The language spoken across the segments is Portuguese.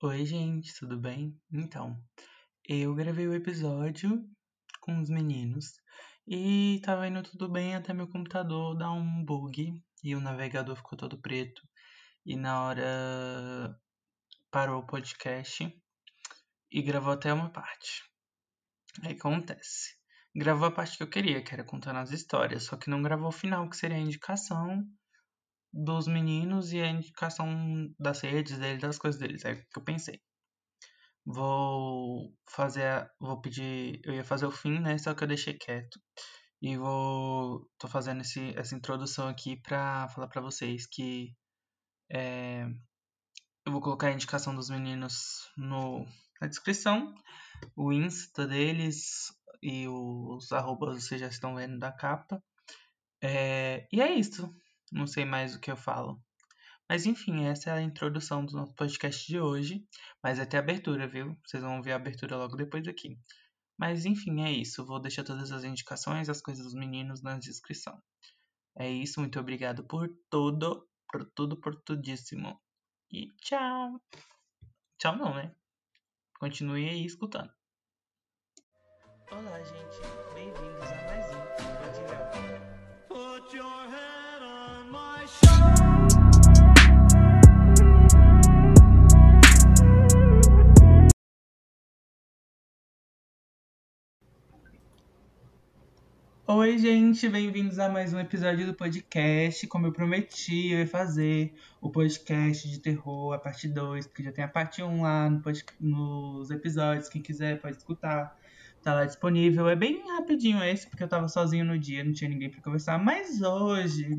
Oi, gente, tudo bem? Então, eu gravei o episódio com os meninos e tava indo tudo bem até meu computador dar um bug e o navegador ficou todo preto e na hora parou o podcast e gravou até uma parte. Aí acontece. Gravou a parte que eu queria, que era contando as histórias, só que não gravou o final, que seria a indicação dos meninos e a indicação das redes deles, das coisas deles. É o que eu pensei. Vou fazer, vou pedir, eu ia fazer o fim, né? Só que eu deixei quieto. E vou, tô fazendo esse, essa introdução aqui pra falar pra vocês que é, eu vou colocar a indicação dos meninos no, na descrição, o Insta deles e os arrobas vocês já estão vendo da capa. É, e é isso. Não sei mais o que eu falo. Mas enfim, essa é a introdução do nosso podcast de hoje. Mas até abertura, viu? Vocês vão ver a abertura logo depois aqui. Mas enfim, é isso. Vou deixar todas as indicações, as coisas dos meninos na descrição. É isso, muito obrigado por tudo, por tudo, por tudíssimo. E tchau. Tchau não, né? Continue aí escutando. Olá, gente. Bem-vindos a mais um Oi, gente, bem-vindos a mais um episódio do podcast. Como eu prometi, eu ia fazer o podcast de terror, a parte 2, porque já tem a parte 1 lá no nos episódios. Quem quiser pode escutar, tá lá disponível. É bem rapidinho esse, porque eu tava sozinho no dia, não tinha ninguém para conversar. Mas hoje,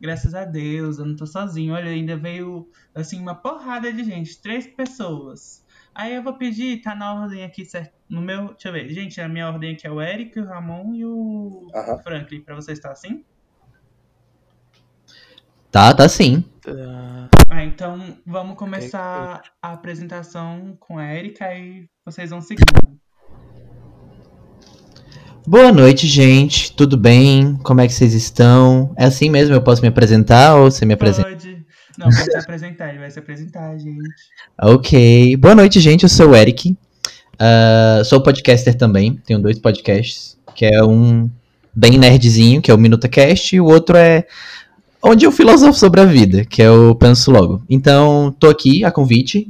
graças a Deus, eu não tô sozinho. Olha, ainda veio, assim, uma porrada de gente, três pessoas. Aí eu vou pedir, tá na ordem aqui, certo? No meu. Deixa eu ver. Gente, a minha ordem aqui é o Eric, o Ramon e o Aham. Franklin. Pra você estar assim? Tá, tá sim. Ah, então vamos começar a apresentação com a Erika e vocês vão seguindo. Boa noite, gente. Tudo bem? Como é que vocês estão? É assim mesmo? Eu posso me apresentar ou você me apresenta? Pode. Não, pode se apresentar, ele vai se apresentar, gente. Ok. Boa noite, gente. Eu sou o Eric. Ah, sou podcaster também. Tenho dois podcasts. Que é um bem nerdzinho, que é o MinutaCast, e o outro é onde eu filosofo sobre a vida, que é o Penso Logo. Então, tô aqui a convite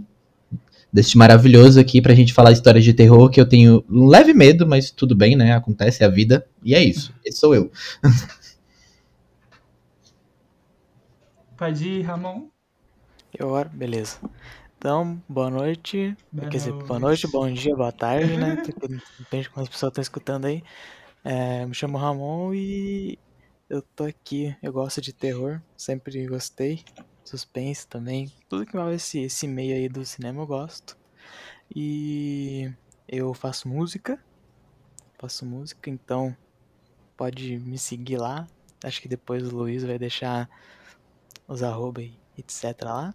deste maravilhoso aqui pra gente falar histórias de terror que eu tenho um leve medo, mas tudo bem, né? Acontece, é a vida. E é isso. Esse sou eu. Pode ir, Ramon? Eu, ora, beleza. Então, boa noite. Boa Quer dizer, boa noite. bom dia, boa tarde, né? Depende de quantas pessoas estão escutando aí. É, me chamo Ramon e eu tô aqui. Eu gosto de terror, sempre gostei. Suspense também. Tudo que envolve esse, esse meio aí do cinema eu gosto. E eu faço música. Faço música, então pode me seguir lá. Acho que depois o Luiz vai deixar os arroba e etc lá.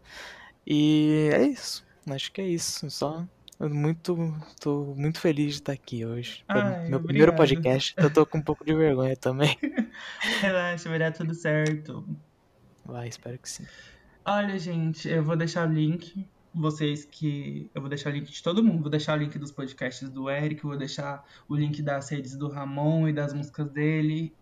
E é isso. Acho que é isso. Só eu muito, tô muito feliz de estar aqui hoje. Ai, meu primeiro obrigado. podcast. Eu tô com um pouco de vergonha também. Relaxa, vai dar tudo certo. Vai, espero que sim. Olha, gente, eu vou deixar o link. Vocês que. Eu vou deixar o link de todo mundo. Vou deixar o link dos podcasts do Eric, vou deixar o link das redes do Ramon e das músicas dele.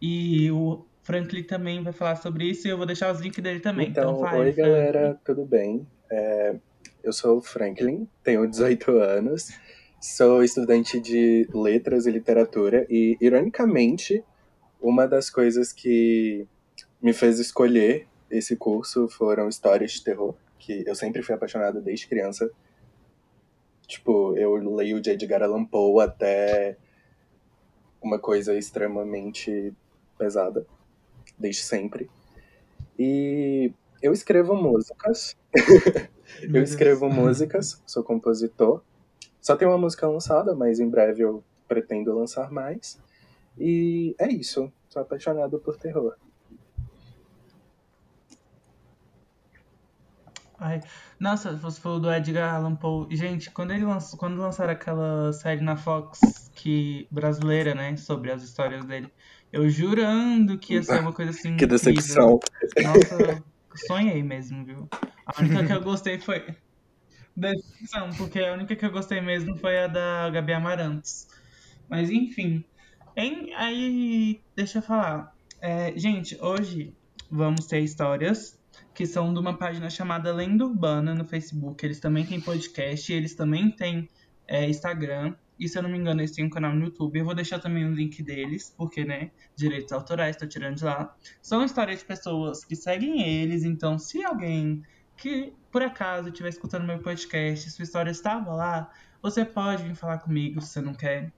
E o Franklin também vai falar sobre isso e eu vou deixar os links dele também. Então, Então, vai, oi Franklin. galera, tudo bem? É, eu sou o Franklin, tenho 18 anos, sou estudante de letras e literatura e, ironicamente, uma das coisas que me fez escolher esse curso foram histórias de terror, que eu sempre fui apaixonado desde criança. Tipo, eu leio de Edgar Allan Poe até uma coisa extremamente pesada, desde sempre. E eu escrevo músicas. Eu escrevo músicas, sou compositor. Só tem uma música lançada, mas em breve eu pretendo lançar mais. E é isso. Sou apaixonado por terror. Ai, nossa, você falou do Edgar Allan Poe. Gente, quando ele lançou, quando lançaram aquela série na Fox que brasileira, né, sobre as histórias dele, eu jurando que ia ser uma coisa assim Que incrível. decepção. Nossa, sonhei mesmo, viu? A única que eu gostei foi Decepção, porque a única que eu gostei mesmo foi a da Gabi Amarantos. Mas enfim. Em, aí, deixa eu falar. É, gente, hoje vamos ter histórias que são de uma página chamada Lenda Urbana no Facebook. Eles também têm podcast, eles também têm é, Instagram. E se eu não me engano, eles têm um canal no YouTube. Eu vou deixar também o link deles, porque, né, direitos autorais, tô tirando de lá. São histórias de pessoas que seguem eles, então se alguém que por acaso estiver escutando meu podcast, sua história estava lá, você pode vir falar comigo se você não quer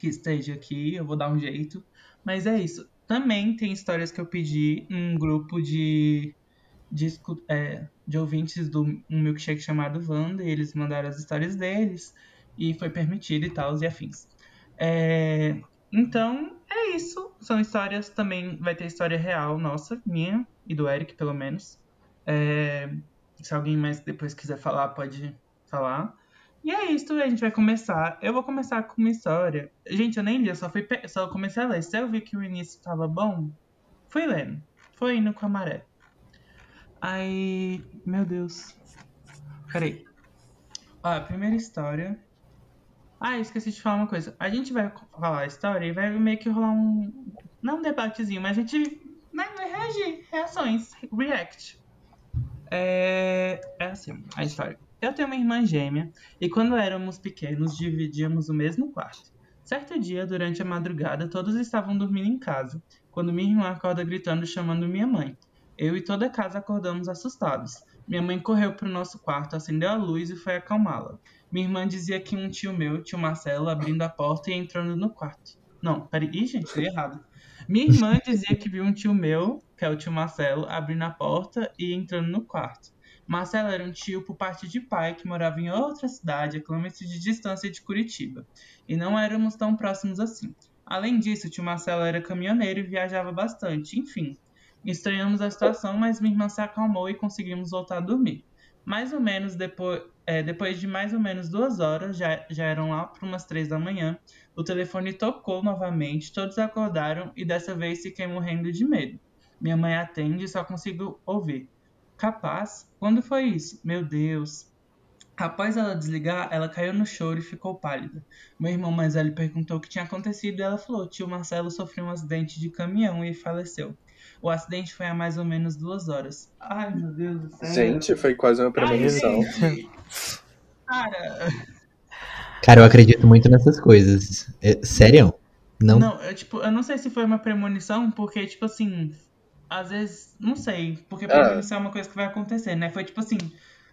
que esteja aqui, eu vou dar um jeito. Mas é isso. Também tem histórias que eu pedi um grupo de, de, é, de ouvintes do um milkshake chamado Wanda, e eles mandaram as histórias deles, e foi permitido e tal, e afins. É, então, é isso. São histórias também. Vai ter história real nossa, minha e do Eric, pelo menos. É, se alguém mais depois quiser falar, pode falar. E é isso, a gente vai começar. Eu vou começar com uma história. Gente, eu nem li, eu só, fui, só comecei a ler. Se eu vi que o início tava bom, fui lendo. Foi indo com a maré. Aí. Meu Deus. Peraí. Ó, a primeira história. Ah, esqueci de falar uma coisa. A gente vai falar a história e vai meio que rolar um. Não um debatezinho, mas a gente vai reagir. Reações. React. É, é assim, a história. Eu tenho uma irmã gêmea e quando éramos pequenos dividíamos o mesmo quarto. Certo dia, durante a madrugada, todos estavam dormindo em casa, quando minha irmã acorda gritando chamando minha mãe. Eu e toda a casa acordamos assustados. Minha mãe correu para o nosso quarto, acendeu a luz e foi acalmá-la. Minha irmã dizia que um tio meu, tio Marcelo, abrindo a porta e entrando no quarto. Não, peraí, Ih, gente, li errado. Minha irmã dizia que viu um tio meu, que é o tio Marcelo, abrindo a porta e entrando no quarto. Marcelo era um tio por parte de pai que morava em outra cidade, a quilômetros de distância de Curitiba, e não éramos tão próximos assim. Além disso, o tio Marcelo era caminhoneiro e viajava bastante. Enfim, estranhamos a situação, mas minha irmã se acalmou e conseguimos voltar a dormir. Mais ou menos depois, é, depois de mais ou menos duas horas, já, já eram lá para umas três da manhã, o telefone tocou novamente, todos acordaram e dessa vez fiquei morrendo de medo. Minha mãe atende e só consigo ouvir. Capaz? Quando foi isso? Meu Deus. Após ela desligar, ela caiu no choro e ficou pálida. Meu irmão mais velho perguntou o que tinha acontecido e ela falou: tio Marcelo sofreu um acidente de caminhão e faleceu. O acidente foi há mais ou menos duas horas. Ai, meu Deus do céu. Gente, foi quase uma premonição. Ai, Cara. Cara, eu acredito muito nessas coisas. É, sério? Não. Não, eu, tipo, eu não sei se foi uma premonição, porque, tipo assim, às vezes, não sei, porque premonição é uma coisa que vai acontecer, né? Foi tipo assim,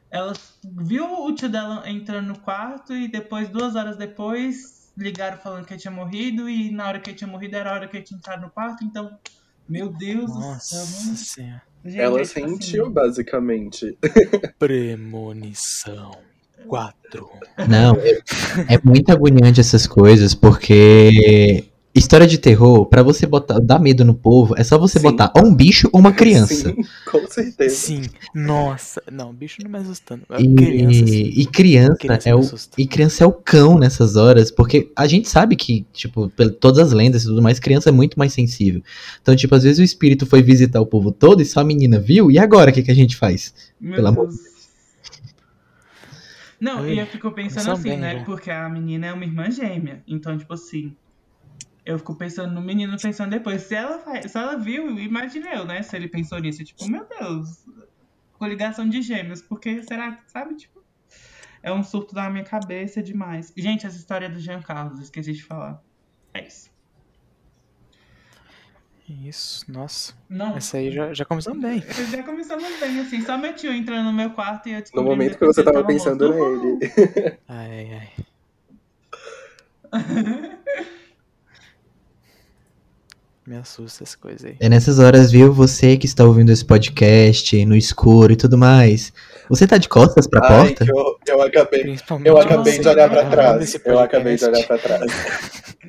ela viu o tio dela entrando no quarto e depois, duas horas depois, ligaram falando que ele tinha morrido e na hora que ele tinha morrido era a hora que ele tinha entrado no quarto, então, meu Deus Nossa do céu, senhora. Gente, Ela é tipo sentiu, assim, basicamente. Premonição 4. Não, é, é muito agoniante essas coisas, porque história de terror, pra você botar, dar medo no povo, é só você Sim. botar ou um bicho ou uma criança. Sim, com certeza. Sim, nossa. Não, bicho não me assustando. É Criança, sim. E, e criança, Criança é o e criança é o cão nessas horas, porque a gente sabe que, tipo, por todas as lendas e tudo mais, criança é muito mais sensível. Então, tipo, às vezes o espírito foi visitar o povo todo e só a menina viu, e agora o que, que a gente faz? Meu Pelo amor Deus. Não, Ai, e eu fico pensando assim, bem né? já. Porque a menina é uma irmã gêmea. Então, tipo assim, eu fico pensando no menino pensando depois. Se ela, faz, se ela viu, imagina eu, né? Se ele pensou nisso, tipo, meu Deus, coligação de gêmeos. Porque será que, sabe, tipo, é um surto da minha cabeça demais. Gente, essa história do Jean Carlos, esqueci de falar. É isso. Isso, nossa. Não, Essa aí já, já começou bem. já começamos bem, assim. Só meu tio entrando no meu quarto e eu No descobri momento que você tava pensando morto. Uhul! nele. Ai, ai. Me assusta essa coisa aí. É nessas horas, viu? Você que está ouvindo esse podcast no escuro e tudo mais. Você tá de costas pra Ai, porta? eu, eu acabei. Principalmente Eu acabei de olhar pra trás. Eu acabei de olhar pra trás.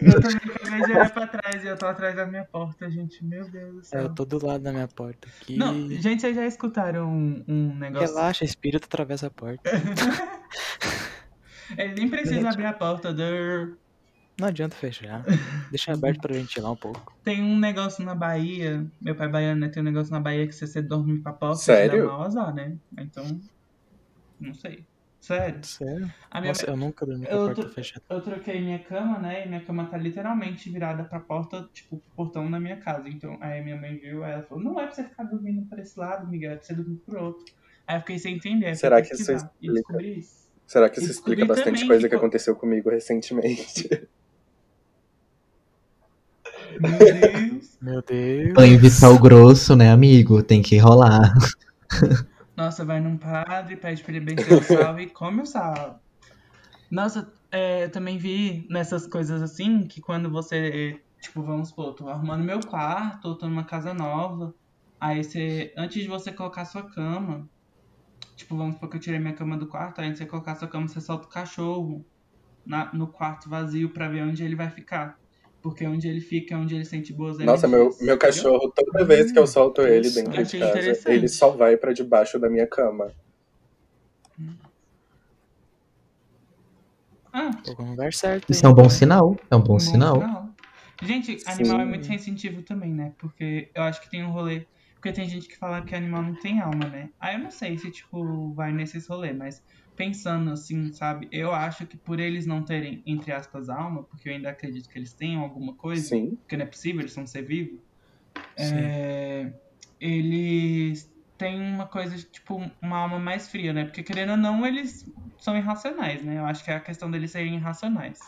Eu também acabei de olhar pra trás e eu tô atrás da minha porta, gente. Meu Deus do É, céu. Eu tô do lado da minha porta aqui. Não, gente, vocês já escutaram um, um negócio? Relaxa, espírito atravessa a porta. Ele nem precisa Gente. abrir a porta. dur. Não adianta fechar. Deixa aberto pra ventilar um pouco. Tem um negócio na Bahia, meu pai é baiano, né? Tem um negócio na Bahia que se você dormir com a porta, Sério? dá mau azar, né? Então, Não sei. Sério. Sério? A minha Nossa, eu nunca dormi com a porta fechada. Eu troquei minha cama, né? E minha cama tá literalmente virada pra porta, tipo, pro portão da minha casa. Então, aí minha mãe viu, aí ela falou, não é pra você ficar dormindo por esse lado, Miguel, é pra você dormir por outro. Aí eu fiquei sem entender. Será que isso E explica? Será que isso explica bastante também coisa que que co- aconteceu comigo recentemente? Meu Deus. Meu Deus. Banho de sal grosso, né, amigo? Tem que rolar. Nossa, vai num padre, pede pra ele benzer o sal e come o sal. Nossa, é, eu também vi nessas coisas assim, que quando você, tipo, vamos supor, tô arrumando meu quarto, tô numa casa nova, aí você, antes de você colocar sua cama, tipo, vamos supor que eu tirei minha cama do quarto, aí antes de você colocar sua cama, você solta o cachorro na- no quarto vazio pra ver onde ele vai ficar. Porque onde ele fica é onde ele sente boas Nossa, meu, energias, meu cachorro, toda vez que eu solto ele Isso, dentro de casa, ele só vai pra debaixo da minha cama. Ah, lugar certo. Isso é um bom sinal. É um bom Bom sinal. sinal. Gente, animal é Sim. muito sensitivo também, né? Porque eu acho que tem um rolê. Porque tem gente que fala que animal não tem alma, né? Aí eu não sei se, tipo, vai nesses rolê, mas pensando assim, sabe? Eu acho que por eles não terem, entre aspas, alma, porque eu ainda acredito que eles tenham alguma coisa, Sim. porque não é possível, eles são um ser vivo, é, eles têm uma coisa, tipo, uma alma mais fria, né? Porque querendo ou não, eles são irracionais, né? Eu acho que é a questão deles serem irracionais.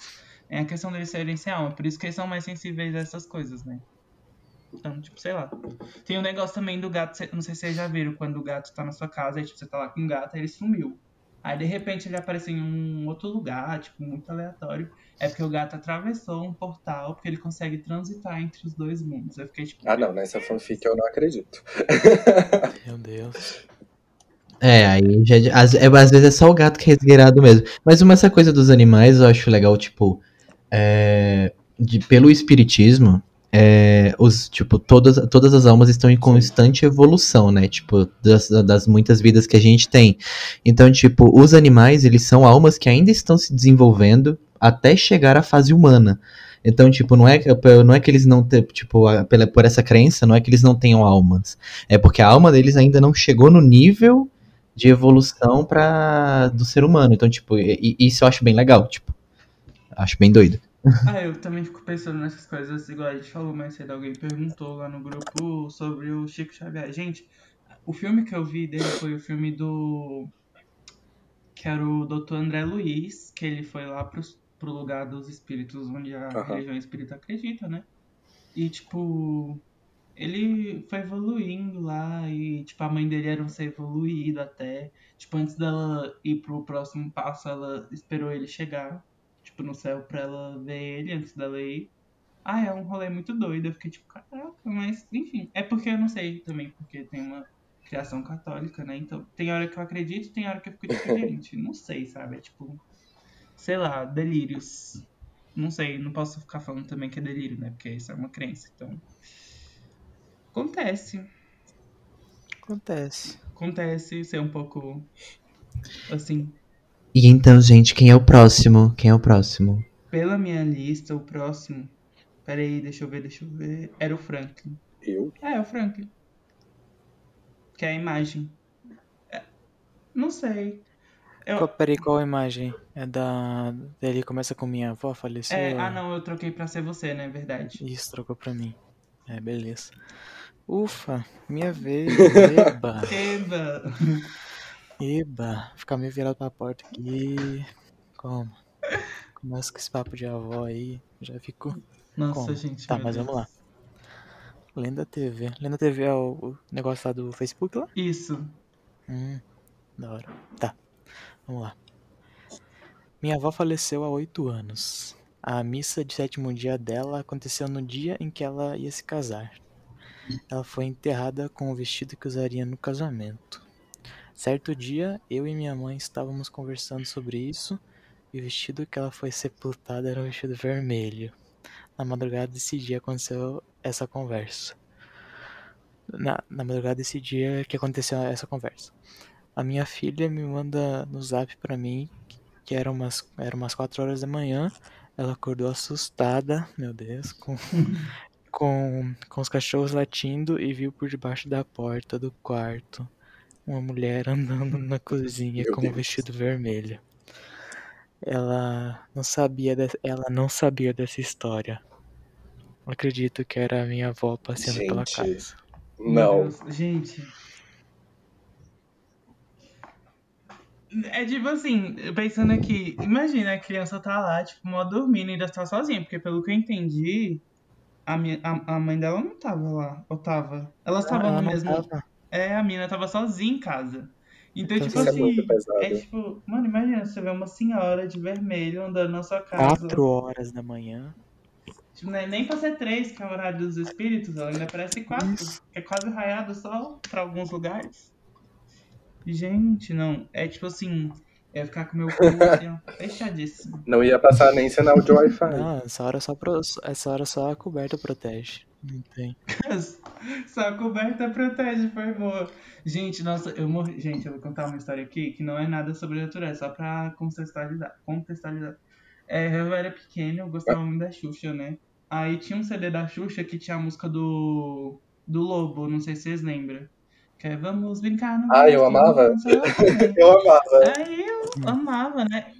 É a questão deles serem sem alma, por isso que eles são mais sensíveis a essas coisas, né? Então, tipo, sei lá. Tem um negócio também do gato, não sei se vocês já viram, quando o gato tá na sua casa, aí tipo, você tá lá com o gato, aí ele sumiu. Aí de repente ele apareceu em um outro lugar, tipo, muito aleatório. É porque o gato atravessou um portal, porque ele consegue transitar entre os dois mundos. Eu fiquei tipo. Ah, não, nessa fanfic eu não acredito. Meu Deus. É, aí já, às, é, às vezes é só o gato que é resgueirado mesmo. Mas uma essa coisa dos animais, eu acho legal, tipo, é, de, pelo espiritismo, é, os, tipo, todas, todas as almas estão em constante evolução, né? Tipo, das, das muitas vidas que a gente tem. Então, tipo, os animais, eles são almas que ainda estão se desenvolvendo até chegar à fase humana. Então, tipo, não é, que- não é que eles não te, tipo, pela, por essa crença, não é que eles não tenham almas. É porque a alma deles ainda não chegou no nível de evolução para do ser humano. Então, tipo, isso eu acho bem legal, tipo. Acho bem doido. Ah, eu também fico pensando nessas coisas, igual a gente falou mais cedo, alguém perguntou lá no grupo sobre o Chico Xavier. Gente, o filme que eu vi dele foi o filme do. que era o Dr. André Luiz, que ele foi lá pro, pro lugar dos espíritos, onde a Aham. religião espírita acredita, né? E, tipo, ele foi evoluindo lá e, tipo, a mãe dele era um ser evoluído até. Tipo, antes dela ir pro próximo passo, ela esperou ele chegar, tipo, no céu pra ela ver ele antes dela ir. Ah, é um rolê muito doido. Eu fiquei tipo, caraca, mas enfim. É porque eu não sei também, porque tem uma criação católica, né? Então, tem hora que eu acredito, tem hora que eu fico tipo, gente, não sei, sabe? É tipo, sei lá, delírios. Não sei, não posso ficar falando também que é delírio, né? Porque isso é uma crença. Então, acontece. Acontece. Acontece ser um pouco assim. E então, gente, quem é o próximo? Quem é o próximo? Pela minha lista, o próximo. Peraí, deixa eu ver, deixa eu ver. Era o Franklin. Eu? É, é o Franklin. Que é a imagem. É, não sei. Eu, Qual, peraí, qual a imagem? É da. Dele começa com minha avó, faleceu? é, ah, não, eu troquei pra ser você, né? Verdade. Isso, trocou pra mim. É, beleza. Ufa, minha vez. Eba, Eba! eba. Ficar meio virado pra porta aqui. Como? Começa com esse papo de avó aí. Já fico. Nossa, Como? gente. Tá, mas Deus. vamos lá. Lenda TV. Lenda TV é o, o negócio lá do Facebook lá? Isso. Hum, da hora. Tá, vamos lá. Minha avó faleceu há oito anos. A missa de sétimo dia dela aconteceu no dia em que ela ia se casar. Ela foi enterrada com o vestido que usaria no casamento. Certo dia, eu e minha mãe estávamos conversando sobre isso e o vestido que ela foi sepultada era um vestido vermelho. Na madrugada desse dia aconteceu essa conversa. Na, na madrugada desse dia que aconteceu essa conversa. A minha filha me manda no zap pra mim que eram umas, era umas 4 horas da manhã. Ela acordou assustada, meu Deus, com, com, com os cachorros latindo e viu por debaixo da porta do quarto uma mulher andando na cozinha Meu com um Deus. vestido vermelho. Ela não sabia de- ela não sabia dessa história. Acredito que era a minha avó passeando pela Gente. casa. Meu Não. Deus, Gente. É tipo assim, pensando aqui, imagina a criança tá lá, tipo, mó dormindo e ainda tá sozinha, porque pelo que eu entendi, a, minha, a, a mãe dela não tava lá, ou tava? Elas estavam Ela no não mesmo. tava. É, a mina tava sozinha em casa. Então, Então, tipo é assim, pesado. é tipo, mano, imagina você vê uma senhora de vermelho andando na sua casa. Quatro horas da manhã. Tipo, não é nem pra ser três, que é o horário dos espíritos, ela ainda parece quatro. Isso. Que é quase raiado só pra alguns lugares. Gente, não. É tipo assim, é ficar com o meu cu assim, ó, fechadíssimo. Não ia passar nem sinal de Wi-Fi. Não, essa hora só pro, essa hora só a coberta protege. Não tem. Só a coberta protege, foi boa. Gente, nossa, eu morri. Gente, eu vou contar uma história aqui que não é nada sobrenatural, é só pra contextualizar. contextualizar. É, eu era pequeno, eu gostava muito da Xuxa, né? Aí tinha um CD da Xuxa que tinha a música do, do Lobo, não sei se vocês lembram. Que é Vamos brincar no Ah, eu amava. Eu amava. Aí eu amava, né?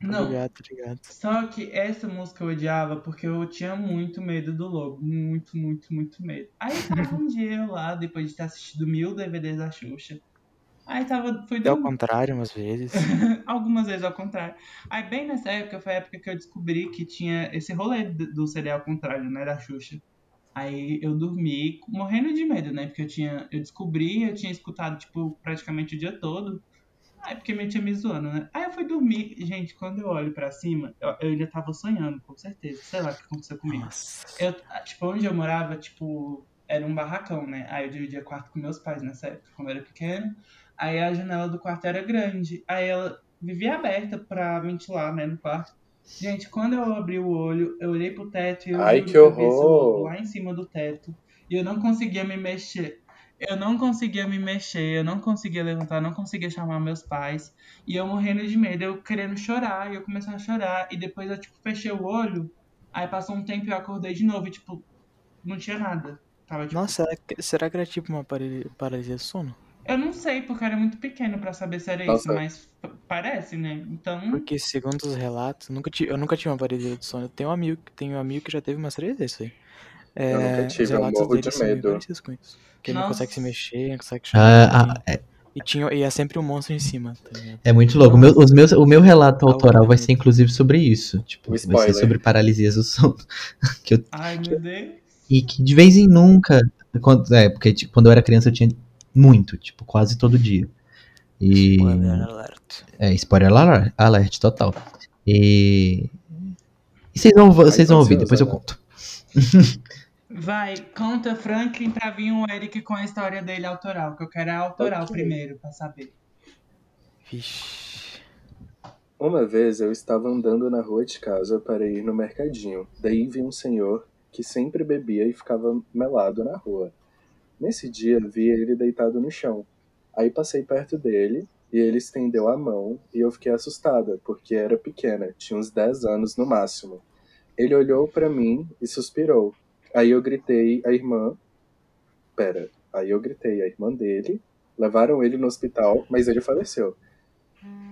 Não, Obrigado, obrigado. só que essa música eu odiava porque eu tinha muito medo do lobo. Muito, muito, muito medo. Aí tava um dia eu lá, depois de ter assistido mil DVDs da Xuxa. Aí tava. Fui É ao contrário, umas vezes. Algumas vezes ao contrário. Aí bem nessa época foi a época que eu descobri que tinha esse rolê do do CD ao contrário, né? Da Xuxa. Aí eu dormi morrendo de medo, né? Porque eu tinha. Eu descobri, eu tinha escutado, tipo, praticamente o dia todo. Aí porque minha tia me zoando, né? Aí eu fui dormir. Gente, quando eu olho pra cima, eu, eu ainda tava sonhando, com certeza. Sei lá o que aconteceu comigo. Nossa. Eu, tipo, onde eu morava, tipo, era um barracão, né? Aí eu dividia quarto com meus pais nessa época, quando eu era pequeno. Aí a janela do quarto era grande. Aí ela vivia aberta pra ventilar, né, no quarto. Gente, quando eu abri o olho, eu olhei pro teto e eu Ai, que lobo horror. lá em cima do teto. E eu não conseguia me mexer. Eu não conseguia me mexer, eu não conseguia levantar, não conseguia chamar meus pais. E eu morrendo de medo, eu querendo chorar, e eu comecei a chorar. E depois eu, tipo, fechei o olho. Aí passou um tempo e eu acordei de novo e, tipo, não tinha nada. Tava, tipo, Nossa, será que, será que era tipo uma parali- paralisia do sono? Eu não sei, porque eu era muito pequeno pra saber se era Nossa. isso, mas parece, né? Então, Porque segundo os relatos, nunca tive, eu nunca tive uma paralisia do sono. Eu tenho um amigo, tenho um amigo que já teve umas três vezes aí. É, Eu nunca tive, os eu morro de medo. com isso. Que ele não consegue se mexer, não consegue chorar. Ah, ah, é, e, tinha, e é sempre um monstro em cima, tá é muito louco. O meu, os meus, o meu relato autoral vai ser inclusive sobre isso. Tipo, vai ser sobre paralisias do sono. que eu, ai meu Deus. e que de vez em nunca. Quando, é, porque tipo, quando eu era criança eu tinha muito, tipo, quase todo dia. E. Spoiler alert. É, spoiler alert, alert total. E. E vocês vão, vocês vão ouvir, depois eu conto. Vai, conta Franklin pra vir o Eric com a história dele autoral, que eu quero a autoral Ok. primeiro, pra saber. Vixe. Uma vez eu estava andando na rua de casa para ir no mercadinho. Daí vi um senhor que sempre bebia e ficava melado na rua. Nesse dia vi ele deitado no chão. Aí passei perto dele e ele estendeu a mão e eu fiquei assustada, porque era pequena, tinha uns 10 anos no máximo. Ele olhou para mim e suspirou. Aí eu gritei a irmã. Pera, aí eu gritei a irmã dele. Levaram ele no hospital, mas ele faleceu.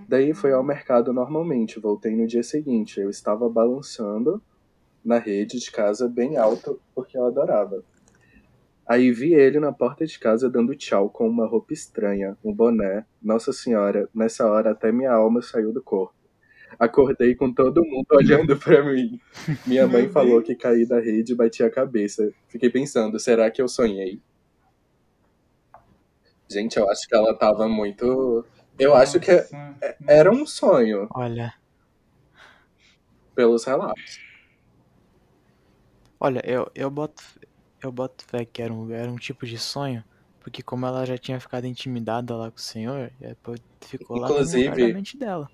Daí fui ao mercado normalmente, voltei no dia seguinte. Eu estava balançando na rede de casa bem alto, porque eu adorava. Aí vi ele na porta de casa dando tchau com uma roupa estranha, um boné. Nossa senhora, nessa hora até minha alma saiu do corpo. Acordei com todo mundo olhando pra mim. Minha mãe falou que caí da rede e bati a cabeça. Fiquei pensando, será que eu sonhei? Gente, eu acho que ela tava muito. Eu acho que Nossa, era um sonho, Olha, pelos relatos. olha, eu, eu boto, eu boto fé que era um, era um tipo de sonho, porque como ela já tinha ficado intimidada lá com o senhor, ficou lá Inclusive- lugar da mente dela.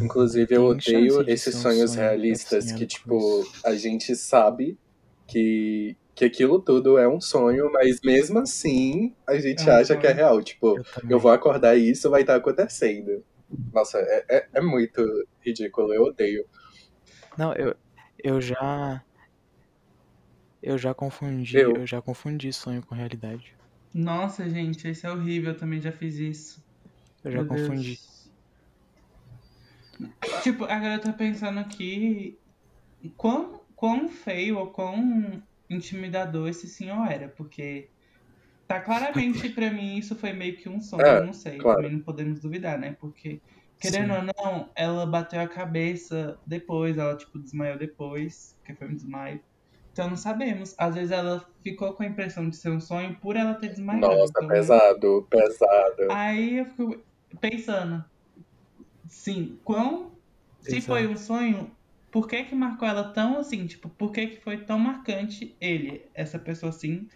Inclusive, eu odeio esses ser um sonhos sonho realistas assim, que, né, tipo, a gente sabe que, que aquilo tudo é um sonho, mas mesmo assim a gente É um acha que é real. Tipo, Eu eu vou acordar e isso vai estar acontecendo. Nossa, é, é, é muito ridículo, eu odeio. Não, eu, eu já. Eu já confundi. Eu? Eu já confundi sonho com realidade. Nossa, gente, isso é horrível. Eu também já fiz isso. Eu já Meu Deus. confundi. Tipo, agora eu tô pensando aqui quão, quão feio ou quão intimidador esse senhor era, porque tá claramente pra mim isso foi meio que um sonho, É, eu não sei, claro. também não podemos duvidar, né? Porque, querendo Sim. ou não, ela bateu a cabeça depois, ela tipo desmaiou depois, porque foi um desmaio. Então não sabemos. Às vezes ela ficou com a impressão de ser um sonho por ela ter desmaiado. Nossa, então, pesado, pesado. Aí eu fico pensando, sim, quão. Se Exato. foi um sonho, por que que marcou ela tão assim? Tipo, por que que foi tão marcante ele, essa pessoa assim?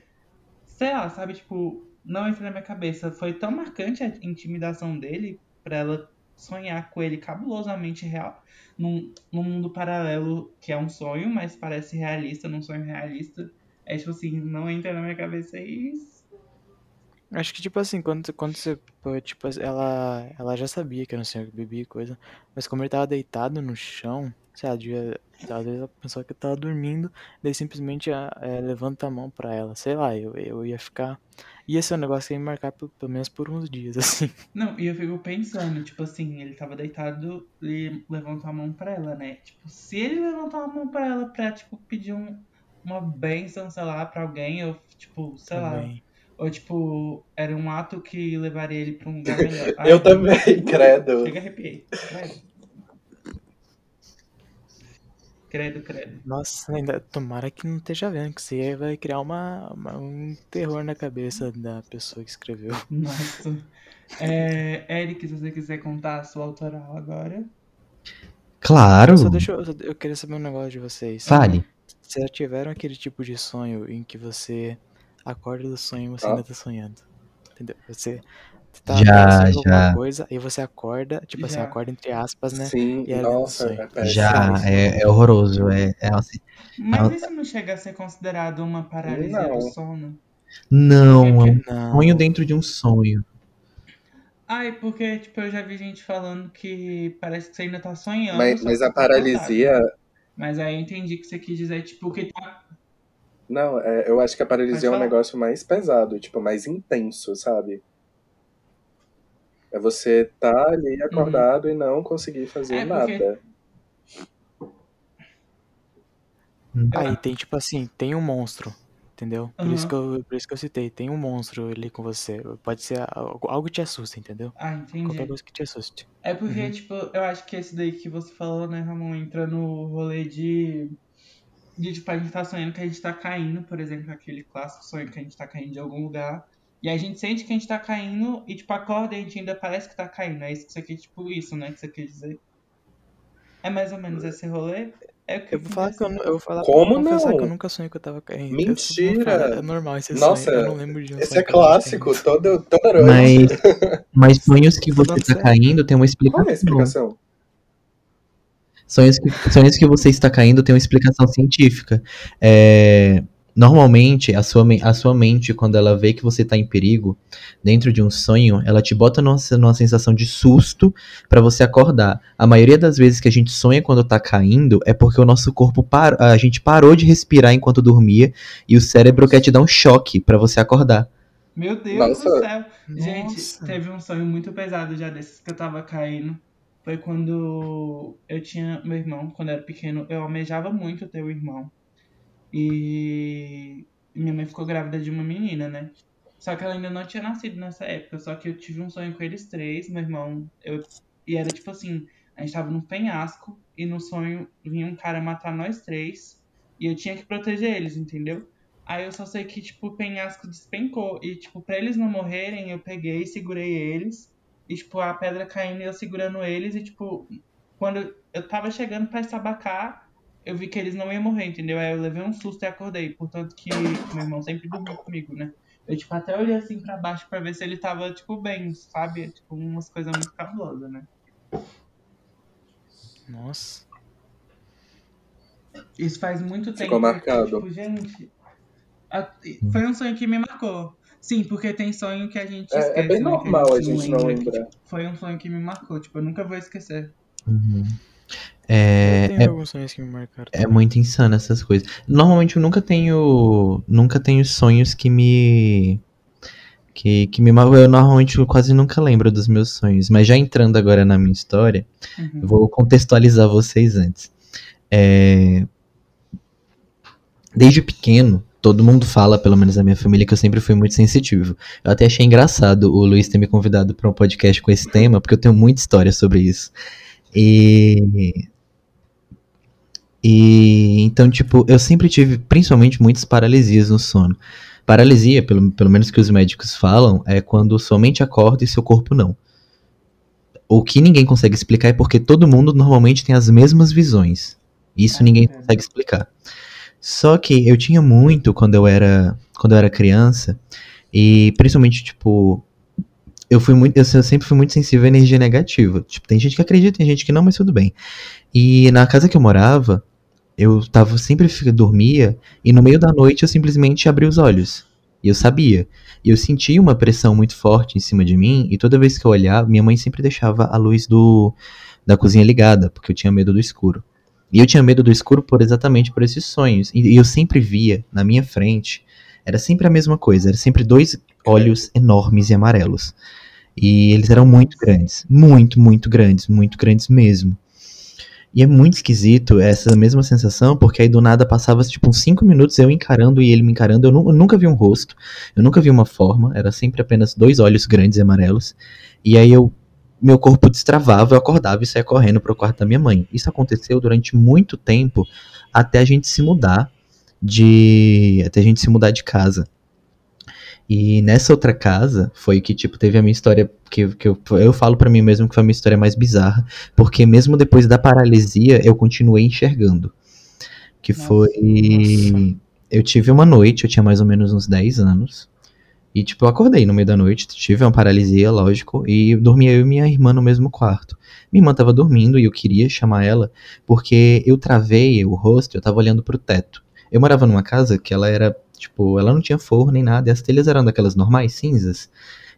Sei lá, sabe? Tipo, não entra na minha cabeça. Foi tão marcante a intimidação dele pra ela sonhar com ele cabulosamente real. Num, num mundo paralelo que é um sonho, mas parece realista, num sonho realista. É tipo assim, não entra na minha cabeça isso. Acho que, tipo assim, quando, quando você. Tipo, ela, ela já sabia que não sei o que bebia e coisa. Mas como ele tava deitado no chão, sei lá, devia, às vezes ela pensou que eu tava dormindo, daí simplesmente ah, é, levanta a mão pra ela. Sei lá, eu, eu ia ficar. Ia ser um negócio que ia me marcar por- pelo menos por uns dias, assim. Não, e eu fico pensando, tipo assim, ele tava deitado e levantou a mão pra ela, né? Tipo, se ele levantou a mão pra ela pra, tipo, pedir um, uma bênção, sei lá, pra alguém, ou, tipo, sei lá. Também. Ou, tipo, era um ato que levaria ele pra um lugar melhor. Eu também, credo. Chega, arrepiei. Credo. Credo, credo. Nossa, ainda tomara que não esteja vendo, que você vai criar uma, uma- um terror na cabeça da pessoa que escreveu. Nossa. É, Eric, se você quiser contar a sua autoral agora. Claro. Só deixa eu, eu queria saber um negócio de vocês. Fale. Vocês já tiveram aquele tipo de sonho em que você acorda do sonho e você Ah. ainda tá sonhando? Entendeu? Você tá Já, pensando em alguma já. coisa e você acorda, tipo assim, Já. acorda entre aspas, né? Sim, E é nossa, é. Já, é, é horroroso. É, é assim. Mas Ela- isso não chega a ser considerado uma paralisia Não. do sono? Não, é um Não. sonho dentro de um sonho. Ai, porque, tipo, eu já vi gente falando que parece que você ainda tá sonhando. Mas, mas a você tá paralisia. Mas aí eu entendi que você quis dizer, tipo, que tá. Não, é, eu acho que a paralisia é um negócio mais pesado, tipo, mais intenso, sabe? É você tá ali acordado e não conseguir fazer É, porque- nada. Aí tem tipo assim, tem um monstro, entendeu? Por isso Aham. que eu, por isso que eu citei, tem um monstro ali com você. Pode ser algo, algo que te assusta, entendeu? Ah, entendi. Qualquer coisa que te assuste. É porque, Uhum. tipo, eu acho que esse daí que você falou, né, Ramon, entra no rolê de. De, tipo, a gente tá sonhando que a gente tá caindo, por exemplo, aquele clássico sonho que a gente tá caindo de algum lugar. E a gente sente que a gente tá caindo e, tipo, acorda e a gente ainda parece que tá caindo. É isso que você quer, tipo, isso, né, que você quer dizer. É mais ou menos esse rolê? É o que Eu vou falar que eu, eu vou falar Como não? que eu nunca sonhei que eu tava caindo. Eu Mentira! É normal esse Nossa, sonho. Eu não lembro de um Esse sonho é clássico, todo, toda noite. Mas, mas sonhos que você sério. caindo tem uma Qual explicação. é a explicação? Sonhos que, sonhos que você está caindo tem uma explicação científica. É, normalmente, a sua, a sua mente, quando ela vê que você está em perigo, dentro de um sonho, ela te bota numa, numa sensação de susto para você acordar. A maioria das vezes que a gente sonha quando tá caindo é porque o nosso corpo parou, a gente parou de respirar enquanto dormia e o cérebro quer te dar um choque para você acordar. Meu Deus Nossa. do céu. Gente, Nossa. teve um sonho muito pesado já desses que eu tava caindo. Foi quando eu tinha meu irmão, quando eu era pequeno, eu almejava muito ter um irmão. E minha mãe ficou grávida de uma menina, né? Só que ela ainda não tinha nascido nessa época. Só que eu tive um sonho com eles três, meu irmão. Eu... E era tipo assim: a gente tava num penhasco e no sonho vinha um cara matar nós três. E eu tinha que proteger eles, entendeu? Aí eu só sei que, tipo, o penhasco despencou. E, tipo, pra eles não morrerem, eu peguei e segurei eles. E, tipo, a pedra caindo e eu segurando eles. E, tipo, quando eu tava chegando pra estabacar, eu vi que eles não iam morrer, entendeu? Aí eu levei um susto e acordei. Portanto que meu irmão sempre dormiu comigo, né? Eu, tipo, até olhei assim pra baixo pra ver se ele tava, tipo, bem, sabe? Tipo, umas coisas muito cabulosas, né? Nossa. Isso faz muito tempo. Ficou marcado. Tipo, gente. a- Foi um sonho que me marcou. Sim, porque tem sonho que a gente É- é esquece. bem né, normal que a gente não que, lembrar. tipo, foi um sonho que me marcou. Tipo, eu nunca vou esquecer. Uhum. É, eu é, alguns sonhos que me marcaram. é muito insano essas coisas. Normalmente eu nunca tenho. Nunca tenho sonhos que me. que, que me. Eu normalmente quase nunca lembro dos meus sonhos, mas já entrando agora na minha história, Uhum. eu vou contextualizar vocês antes. É, Desde pequeno, todo mundo fala, pelo menos na minha família, que eu sempre fui muito sensitivo. Eu até achei engraçado o Luiz ter me convidado para um podcast com esse tema, porque eu tenho muita história sobre isso. E. E então, tipo, eu sempre tive, principalmente, muitas paralisias no sono. Paralisia, pelo, pelo menos que os médicos falam, é quando sua mente acorda e seu corpo não. O que ninguém consegue explicar é porque todo mundo normalmente tem as mesmas visões. Isso Ah, ninguém é. consegue explicar. Só que eu tinha muito quando eu era quando eu era criança e principalmente tipo eu fui muito eu sempre fui muito sensível à energia negativa. Tipo, tem gente que acredita, tem gente que não, mas tudo bem. E na casa que eu morava, eu tava sempre dormia e no meio da noite eu simplesmente abri os olhos. E eu sabia. E eu sentia uma pressão muito forte em cima de mim e toda vez que eu olhava, minha mãe sempre deixava a luz do da cozinha ligada, porque eu tinha medo do escuro. E eu tinha medo do escuro por exatamente por esses sonhos. E eu sempre via na minha frente, era sempre a mesma coisa, era sempre dois olhos enormes e amarelos. E eles eram muito grandes, muito, muito grandes, muito grandes mesmo. E é muito esquisito essa mesma sensação, porque aí do nada passava tipo uns 5 minutos eu encarando e ele me encarando. Eu, nu- eu nunca vi um rosto, eu nunca vi uma forma, era sempre apenas dois olhos grandes e amarelos. E aí eu meu corpo destravava, eu acordava e saía correndo pro quarto da minha mãe. Isso aconteceu durante muito tempo até a gente se mudar de até a gente se mudar de casa. E nessa outra casa foi que tipo teve a minha história que, que eu, eu falo pra mim mesmo que foi a minha história mais bizarra, porque mesmo depois da paralisia eu continuei enxergando. Que Nossa, foi nossa. eu tive uma noite, eu tinha mais ou menos uns 10 anos. E, tipo, eu acordei no meio da noite, tive uma paralisia, lógico, e dormia eu e minha irmã no mesmo quarto. Minha irmã tava dormindo e eu queria chamar ela, porque eu travei o rosto, eu tava olhando pro teto. Eu morava numa casa que ela era, tipo, ela não tinha forro nem nada, e as telhas eram daquelas normais, cinzas,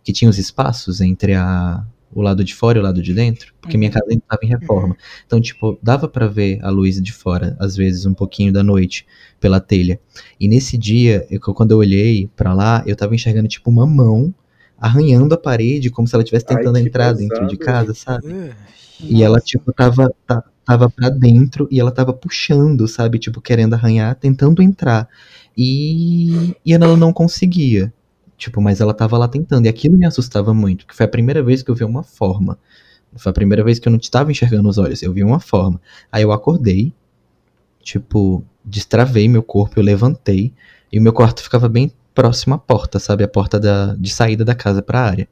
que tinham os espaços entre a, o lado de fora e o lado de dentro, porque minha Uhum. casa ainda tava em reforma. Então, tipo, dava pra ver a luz de fora, às vezes, um pouquinho da noite, pela telha. E nesse dia, eu- quando eu olhei pra lá, eu tava enxergando tipo uma mão arranhando a parede, como se ela estivesse Ai, tentando que entrar dentro de pesado. casa, sabe? Uh, E ela tipo tava ta- tava para dentro e ela tava puxando, sabe, tipo querendo arranhar, tentando entrar. E e ela não conseguia. Tipo, mas ela tava lá tentando. E aquilo me assustava muito, porque foi a primeira vez que eu vi uma forma. Foi a primeira vez que eu não estava enxergando os olhos, eu vi uma forma. Aí eu acordei, tipo, destravei meu corpo, eu levantei, e o meu quarto ficava bem próximo à porta, sabe? A porta da, de saída da casa pra área.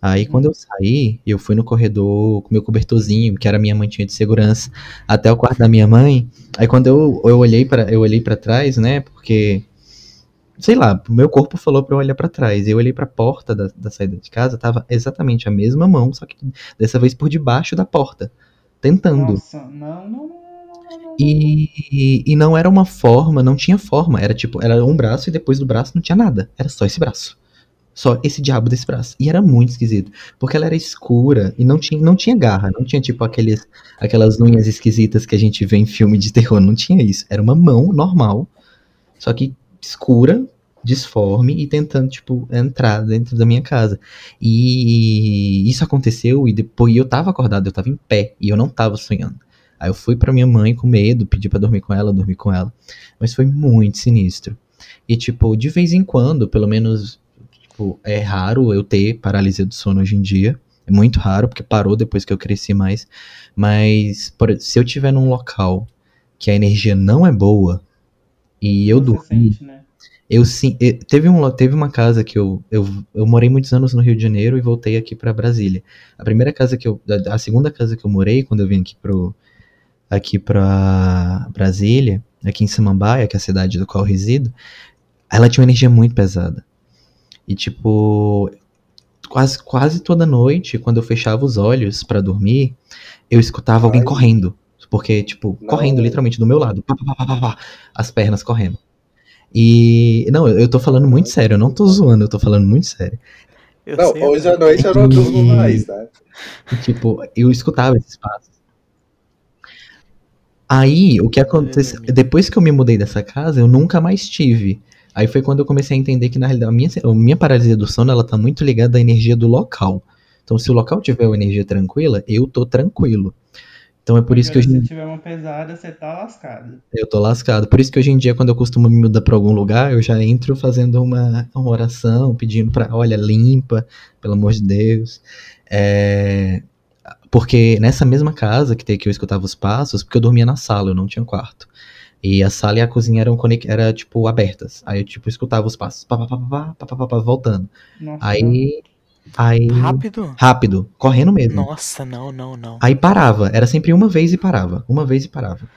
Aí quando eu saí, eu fui no corredor com meu cobertorzinho, que era minha mantinha de segurança, até o quarto da minha mãe. Aí quando eu, eu olhei para eu olhei para trás, né? Porque sei lá, meu corpo falou pra eu olhar pra trás. Eu olhei pra porta da, da saída de casa, tava exatamente a mesma mão, só que dessa vez por debaixo da porta, tentando. Nossa, não, não, não, não, não, não. E, e, e não era uma forma, não tinha forma. Era tipo, era um braço e depois do braço não tinha nada. Era só esse braço. Só esse diabo desse braço. E era muito esquisito. Porque ela era escura e não tinha, não tinha garra. Não tinha, tipo, aqueles, aquelas unhas esquisitas que a gente vê em filme de terror. Não tinha isso. Era uma mão normal. Só que escura, disforme e tentando, tipo, entrar dentro da minha casa. E isso aconteceu e depois eu tava acordado, eu tava em pé e eu não tava sonhando. Aí eu fui pra minha mãe com medo, pedi pra dormir com ela, dormi com ela. Mas foi muito sinistro. E, tipo, de vez em quando, pelo menos, tipo, é raro eu ter paralisia do sono hoje em dia. É muito raro, porque parou depois que eu cresci mais. Mas, por- se eu tiver num local que a energia não é boa e eu Você dormir, sente, né? eu sim, eh, teve, um, teve uma casa que eu, eu, eu morei muitos anos no Rio de Janeiro e voltei aqui pra Brasília. A primeira casa que eu, a, a segunda casa que eu morei quando eu vim aqui pro aqui para Brasília, aqui em Samambaia, que é a cidade do qual eu resido, ela tinha uma energia muito pesada. E tipo, quase quase toda noite, quando eu fechava os olhos pra dormir, eu escutava alguém Ai. correndo, porque tipo, Não. correndo literalmente do meu lado, pá, pá, pá, pá, pá, pá, as pernas correndo. E não, eu tô falando muito sério, eu não tô zoando, eu tô falando muito sério. eu Não, sei, hoje à noite eu não durmo mais, né? E, tipo, eu escutava esses passos. Aí, o que aconteceu, depois que eu me mudei dessa casa, eu nunca mais tive Aí foi quando eu comecei a entender que, na realidade, a minha, a minha paralisia do sono, ela tá muito ligada à energia do local. Então, se o local tiver uma energia tranquila, eu tô tranquilo. Então é por isso que hoje Se tiver uma pesada, você tá lascado. eu tô lascado. Por isso que hoje em dia, quando eu costumo me mudar pra algum lugar, eu já entro fazendo uma, uma oração, pedindo pra, olha, limpa, pelo amor de Deus. É, Porque nessa mesma casa que, que eu escutava os passos, porque eu dormia na sala, eu não tinha quarto. E a sala e a cozinha eram, era, tipo, abertas. Aí eu, tipo, escutava os passos, pá, pá, pá, pá, pá, pá, pá, pá, voltando. Nossa, Aí, aí... Rápido? Rápido, correndo mesmo. Nossa, não, não, não. Aí parava, era sempre uma vez e parava, uma vez e parava.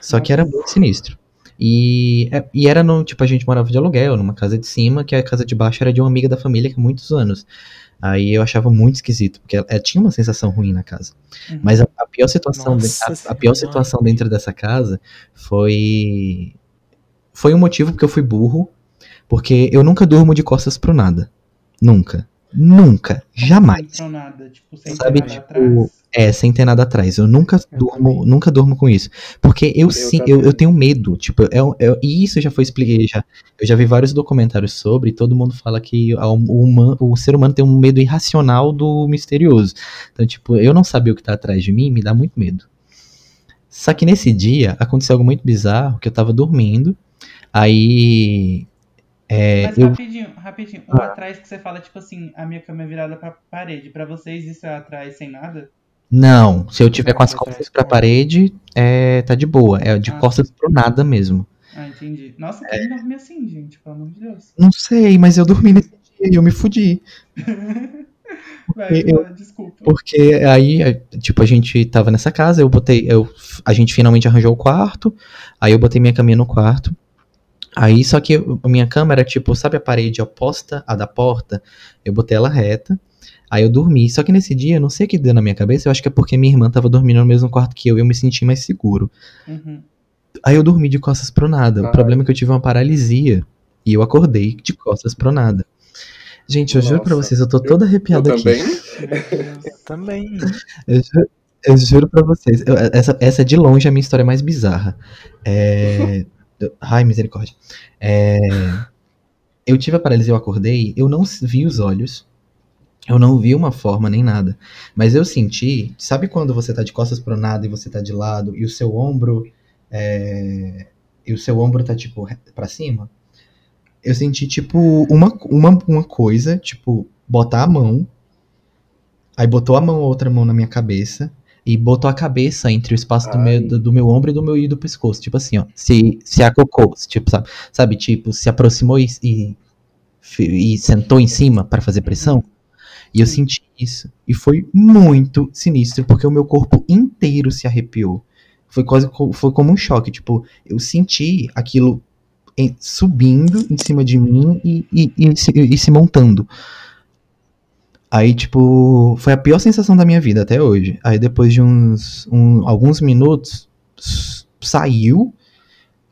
Só que era muito sinistro. E, é- e era no, tipo, a gente morava de aluguel, numa casa de cima, que a casa de baixo era de uma amiga da família que há muitos anos. Aí eu achava muito esquisito, porque ela- é, tinha uma sensação ruim na casa. Uhum. Mas a, a pior situação, de- a, a pior situação dentro dessa casa foi foi um motivo porque eu fui burro, porque eu nunca durmo de costas pro nada. Nunca. Nunca. Jamais. Nada, tipo, sem Sabe, tipo, atrás. É, sem ter nada atrás. Eu nunca Eu durmo, também. nunca durmo com isso. Porque eu Eu sim, eu, eu tenho medo. Tipo, é, um- é- e isso já foi expliquei já. Eu já vi vários documentários sobre, e todo mundo fala que a- o, human- o ser humano tem um medo irracional do misterioso. Então, tipo, eu não saber o que tá atrás de mim me dá muito medo. Só que nesse dia aconteceu algo muito bizarro, que eu tava dormindo, aí é, Mas eu rapidinho, rapidinho. O atrás que você fala, tipo assim, a minha cama é virada pra parede. Pra vocês isso é atrás sem nada? Não, se eu tiver com as Não, costas pra não. parede, é, tá de boa, é de Ah. costas pro nada mesmo. Ah, entendi. Nossa, quem dorme assim, gente? Pelo amor de Deus. Não sei, mas eu dormi nesse dia e eu me fudi. Vai, Eu- desculpa. Porque aí, é, tipo, a gente tava nessa casa, eu botei, eu, a gente finalmente arranjou o quarto, aí eu botei minha caminha no quarto. Aí, só que a minha cama era tipo, sabe a parede oposta à da porta? Eu botei ela reta, aí eu dormi. Só que nesse dia, eu não sei o que deu na minha cabeça, eu acho que é porque minha irmã tava dormindo no mesmo quarto que eu e eu me senti mais seguro. Uhum. Aí eu dormi de costas pro nada. O problema é que eu tive uma paralisia e eu acordei de costas pro nada. Gente, eu juro pra Nossa. vocês, eu tô toda Eu arrepiada aqui. também. Eu também. Eu juro, eu juro pra vocês. eu- essa, essa é de longe a minha história mais bizarra. É... eu- Ai, misericórdia. É, Eu tive a paralisia, eu acordei, eu não vi os olhos. Eu não vi uma forma nem nada. Mas eu senti. Sabe quando você tá de costas pro nada e você tá de lado e o seu ombro. é, E o seu ombro tá, tipo, pra cima? Eu senti, tipo, uma, uma, uma coisa, tipo, botar a mão Aí botou a mão, outra mão na minha cabeça e botou a cabeça entre o espaço do meu, do, do meu ombro e do meu e do pescoço. Tipo assim, ó. Se, se acocou, se, tipo, sabe, sabe? Tipo, se aproximou e, e, e sentou em cima para fazer pressão. E eu senti isso. E foi muito sinistro, porque o meu corpo inteiro se arrepiou. Foi quase foi como um choque. Tipo, eu senti aquilo em- subindo em cima de mim e, e, e se, e se montando. Aí, tipo, foi a pior sensação da minha vida até hoje. Aí, depois de uns um- alguns minutos, saiu.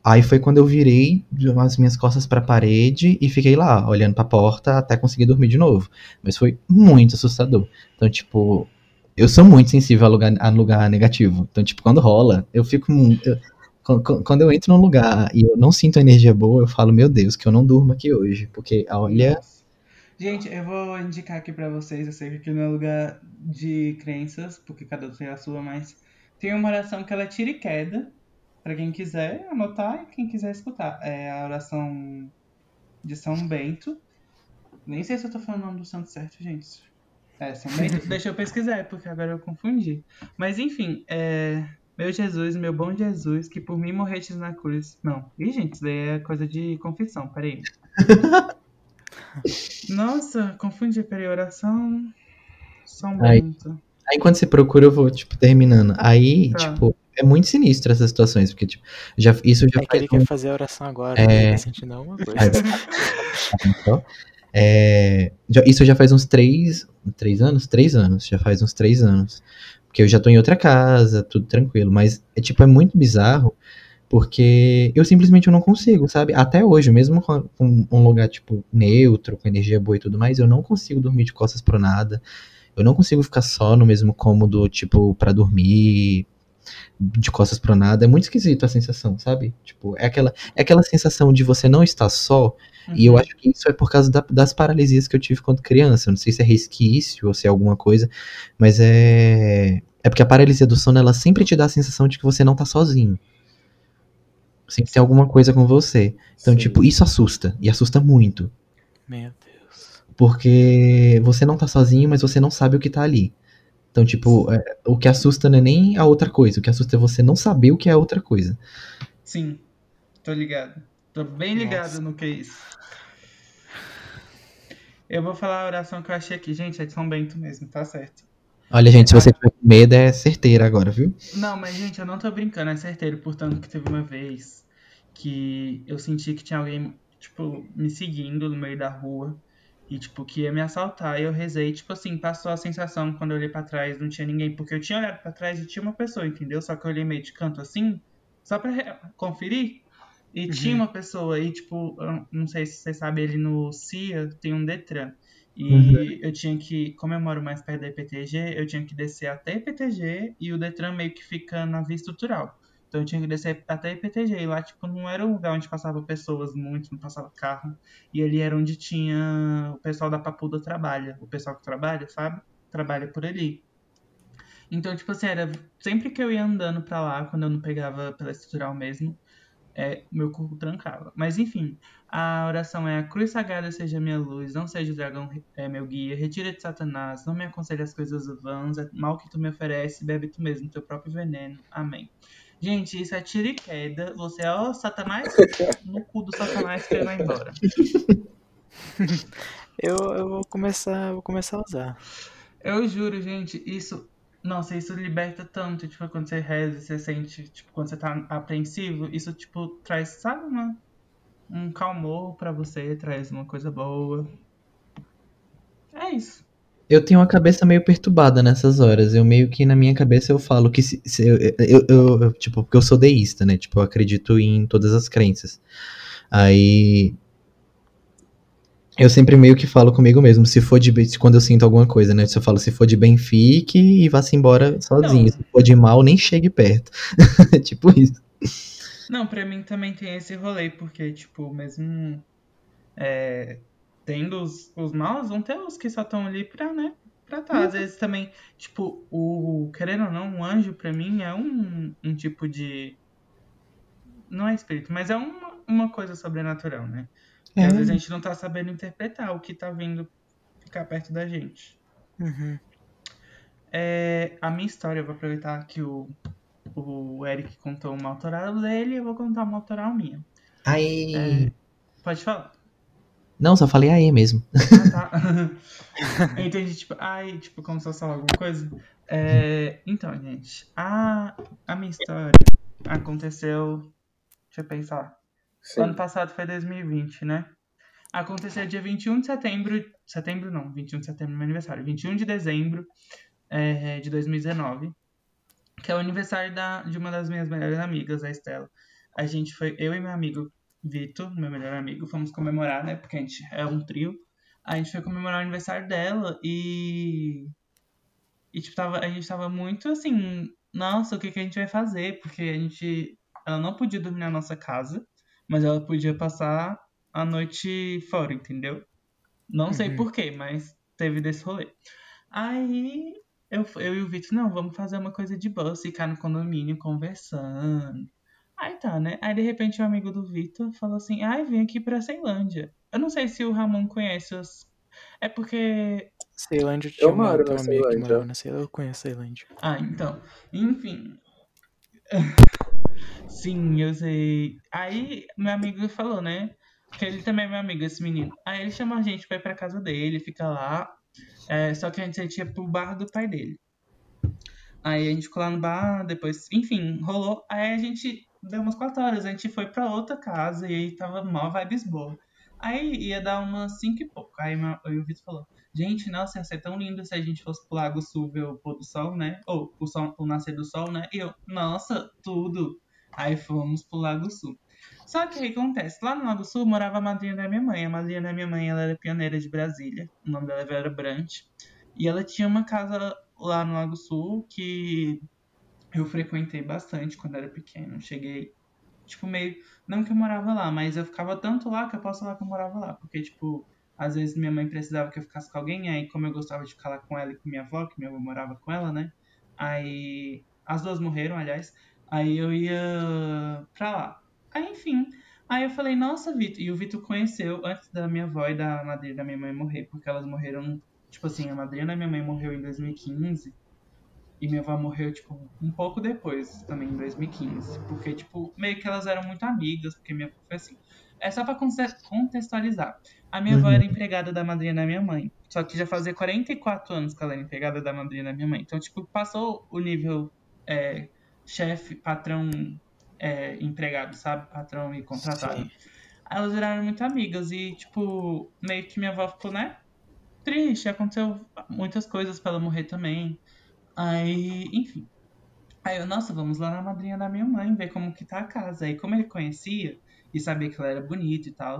Aí foi quando eu virei as minhas costas pra parede e fiquei lá, olhando pra porta até conseguir dormir de novo. Mas foi muito assustador. Então, tipo, eu sou muito sensível a lugar, a lugar negativo. Então, tipo, quando rola, eu fico. eu- quan- quan- quando eu entro num lugar e eu não sinto energia boa, eu falo, meu Deus, que eu não durmo aqui hoje. Porque, olha. Gente, eu vou indicar aqui pra vocês, eu sei que aqui não é lugar de crenças, porque cada um tem a sua, mas tem uma oração que ela é tira e queda, pra quem quiser anotar e quem quiser escutar. É a oração de São Bento. Nem sei se eu tô falando o nome do santo certo, gente. É, São Bento, deixa eu pesquisar, porque agora eu confundi. Mas enfim, é... Meu Jesus, meu bom Jesus, que por mim morrestes na cruz. Não. Ih, gente, isso daí é coisa de confissão, peraí. Nossa, confundi, peraí, oração. São. Bento. Aí quando você procura, eu vou, tipo, terminando. Aí, Tá. tipo, é muito sinistro essas situações, porque, tipo, já, isso já É que faz ele um- quer fazer a oração agora, É. né? Tá sentindo alguma coisa. Só. É, já- isso já faz uns três, três anos? Três anos, já faz uns três anos. Porque eu já tô em outra casa, tudo tranquilo. Mas, é tipo, é muito bizarro, porque eu simplesmente não consigo, sabe? Até hoje, mesmo com, um lugar, tipo, neutro, com energia boa e tudo mais, eu não consigo dormir de costas pro nada. Eu não consigo ficar só no mesmo cômodo, tipo, pra dormir. De costas pro nada. É muito esquisito a sensação, sabe? Tipo, é aquela, é aquela sensação de você não estar só. E eu Uhum. acho que isso é por causa da- das paralisias que eu tive quando criança. Eu não sei se é resquício ou se é alguma coisa, mas é. É porque a paralisia do sono, ela sempre te dá a sensação de que você não tá sozinho. Sempre tem alguma coisa com você. Então, Sim. tipo, isso assusta. E assusta muito. Meu Deus. Porque você não tá sozinho, mas você não sabe o que tá ali. Então, tipo, é, o que assusta não é nem a outra coisa. O que assusta é você não saber o que é a outra coisa. Sim, tô ligado. Tô bem ligado Nossa. no que é isso. Eu vou falar a oração que eu achei aqui. Gente, é de São Bento mesmo, tá certo. Olha, gente, se você tiver com medo, é certeira agora, viu? Não, mas gente, eu não tô brincando, é certeiro. Portanto, que teve uma vez que eu senti que tinha alguém, tipo, me seguindo no meio da rua e, tipo, que ia me assaltar. E eu rezei, tipo assim, passou a sensação quando eu olhei pra trás, não tinha ninguém. Porque eu tinha olhado pra trás e tinha uma pessoa, entendeu? Só que eu olhei meio de canto assim, só pra conferir. E tinha uma pessoa aí, tipo, eu não sei se vocês sabem, ali no CIA tem um Detran. E Uhum. eu tinha que, como eu moro mais perto da IPTG, eu tinha que descer até a IPTG e o Detran meio que fica na via estrutural. Então eu tinha que descer até IPTG. E lá, tipo, não era um lugar onde passava pessoas muito, não passava carro. E ali era onde tinha o pessoal da Papuda trabalha. O pessoal que trabalha, sabe? Trabalha por ali. Então, tipo assim, era sempre que eu ia andando pra lá, quando eu não pegava pela estrutural mesmo, é, meu corpo trancava. Mas enfim, a oração é: a cruz sagrada seja minha luz, não seja o dragão é, meu guia, retira de Satanás, não me aconselhe as coisas vãs, é mal que tu me oferece, bebe tu mesmo teu próprio veneno. Amém. Gente, isso é tiro e queda. Você é, ó, Satanás, no cu do Satanás que ele vai embora. Eu, eu vou começar, vou começar a usar. Eu juro, gente, isso. Nossa, isso liberta tanto, tipo, quando você reza, você sente, tipo, quando você tá apreensivo, isso, tipo, traz, sabe, uma, um calmor pra você, traz uma coisa boa. É isso. Eu tenho uma cabeça meio perturbada nessas horas. Eu meio que na minha cabeça eu falo que se, se eu, eu, eu- eu- tipo, porque eu sou deísta, né? Tipo, eu acredito em todas as crenças. Aí eu sempre meio que falo comigo mesmo, se for de bem, quando eu sinto alguma coisa, né? Se eu falo se for de bem, fique e vá-se embora sozinho. Não. Se for de mal, nem chegue perto. tipo isso. Não, pra mim também tem esse rolê, porque, tipo, mesmo é, tendo os, os maus, vão ter os que só estão ali pra, né, pra tá. Às vezes também, tipo, o, querendo ou não, um anjo pra mim é um, um tipo de, não é espírito, mas é uma, uma coisa sobrenatural, né? E às É. vezes a gente não tá sabendo interpretar o que tá vindo ficar perto da gente. Uhum. É, a minha história, eu vou aproveitar que o, o Eric contou uma autoral dele, eu vou contar uma autoral minha. Aí. É, pode falar. Não, só falei aí mesmo. Ah, tá. Eu entendi, tipo, ai, tipo, como se fosse falar alguma coisa. É, então, gente, a, a minha história aconteceu. Deixa eu pensar. Sim. Ano passado foi 2020, né? Aconteceu dia 21 de setembro. Setembro não, 21 de setembro é meu aniversário. 21 de dezembro é, de 2019. Que é o aniversário da, de uma das minhas melhores amigas, a Estela. A gente foi, eu e meu amigo Vitor, meu melhor amigo, fomos comemorar, né? Porque a gente é um trio. A gente foi comemorar o aniversário dela e. E, tipo, tava, a gente tava muito assim. Nossa, o que, que a gente vai fazer? Porque a gente. Ela não podia dormir na nossa casa, mas ela podia passar a noite fora, entendeu? Não sei Uhum. porquê, mas teve desse rolê. Aí eu, eu e o Vitor, não, vamos fazer uma coisa de boa, ficar no condomínio conversando. Aí tá, né? Aí de repente um amigo do Vitor falou assim: ai, vem aqui pra Ceilândia. Eu não sei se o Ramon conhece os. É porque. Ceilândia tinha uma, moro na amiga que Ceilândia. morava na Ceilândia. Eu conheço Ceilândia. Ah, então. Enfim. Sim, eu sei. Aí meu amigo falou, né? Que ele também é meu amigo, esse menino. Aí ele chamou a gente pra ir pra casa dele, fica lá. É, só que a gente ia pro bar do pai dele. Aí a gente ficou lá no bar, depois, enfim, rolou. Aí a gente deu umas quatro horas, a gente foi pra outra casa e aí tava mó vibes boa. Aí ia dar umas cinco e pouco. Aí o Vitor falou: Gente, nossa, ia ser tão lindo se a gente fosse pro Lago Sul ver o pôr do sol, né? Ou o, sol, o nascer do sol, né? E eu, nossa, tudo. Aí fomos pro Lago Sul. Só que o que acontece? Lá no Lago Sul morava a madrinha da minha mãe. A madrinha da minha mãe ela era pioneira de Brasília. O nome dela Vera Brant. E ela tinha uma casa lá no Lago Sul que eu frequentei bastante quando era pequeno. Cheguei, tipo, meio. Não que eu morava lá, mas eu ficava tanto lá que eu posso falar que eu morava lá. Porque, tipo, às vezes minha mãe precisava que eu ficasse com alguém, aí como eu gostava de ficar lá com ela e com minha avó, que minha avó morava com ela, né? Aí. As duas morreram, aliás. Aí eu ia pra lá. Aí, enfim. Aí eu falei, nossa, Vitor. E o Vitor conheceu antes da minha avó e da madrinha da minha mãe morrer, porque elas morreram. Tipo assim, a madrinha da minha mãe morreu em 2015. E minha avó morreu, tipo, um pouco depois, também em 2015. Porque, tipo, meio que elas eram muito amigas, porque minha avó foi assim. É só pra contextualizar. A minha avó Uhum. era empregada da madrinha da minha mãe. Só que já fazia 44 anos que ela era empregada da madrinha da minha mãe. Então, tipo, passou o nível é, chefe, patrão, é, empregado, sabe? Patrão e contratado. Sim. Elas viraram muito amigas e, tipo, meio que minha avó ficou, né? Triste, aconteceu muitas coisas pra ela morrer também. Aí, enfim. Aí eu, nossa, vamos lá na madrinha da minha mãe ver como que tá a casa. Aí, como ele conhecia e sabia que ela era bonita e tal,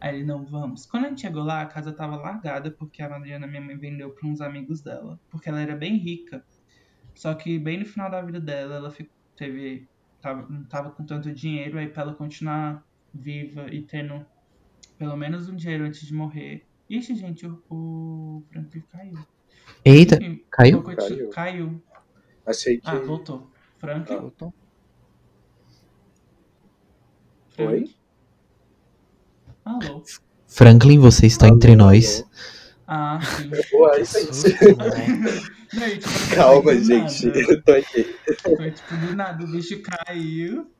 aí ele, não, vamos. Quando a gente chegou lá, a casa tava largada porque a madrinha da minha mãe vendeu pra uns amigos dela. Porque ela era bem rica. Só que bem no final da vida dela, ela ficou, teve, tava, não tava com tanto dinheiro, aí pra ela continuar viva e tendo pelo menos um dinheiro antes de morrer. Ixi, gente, o, o Franklin caiu. Eita, caiu? Caiu. Caiu. Achei que. Ah, voltou. Frank? Ah. Voltou? Frank? Oi? Alô? Franklin, você está Alô, entre nós. Ah, sim. Tipo, não Calma, gente. nada. Eu tô aqui. Foi tipo do nada, o bicho caiu.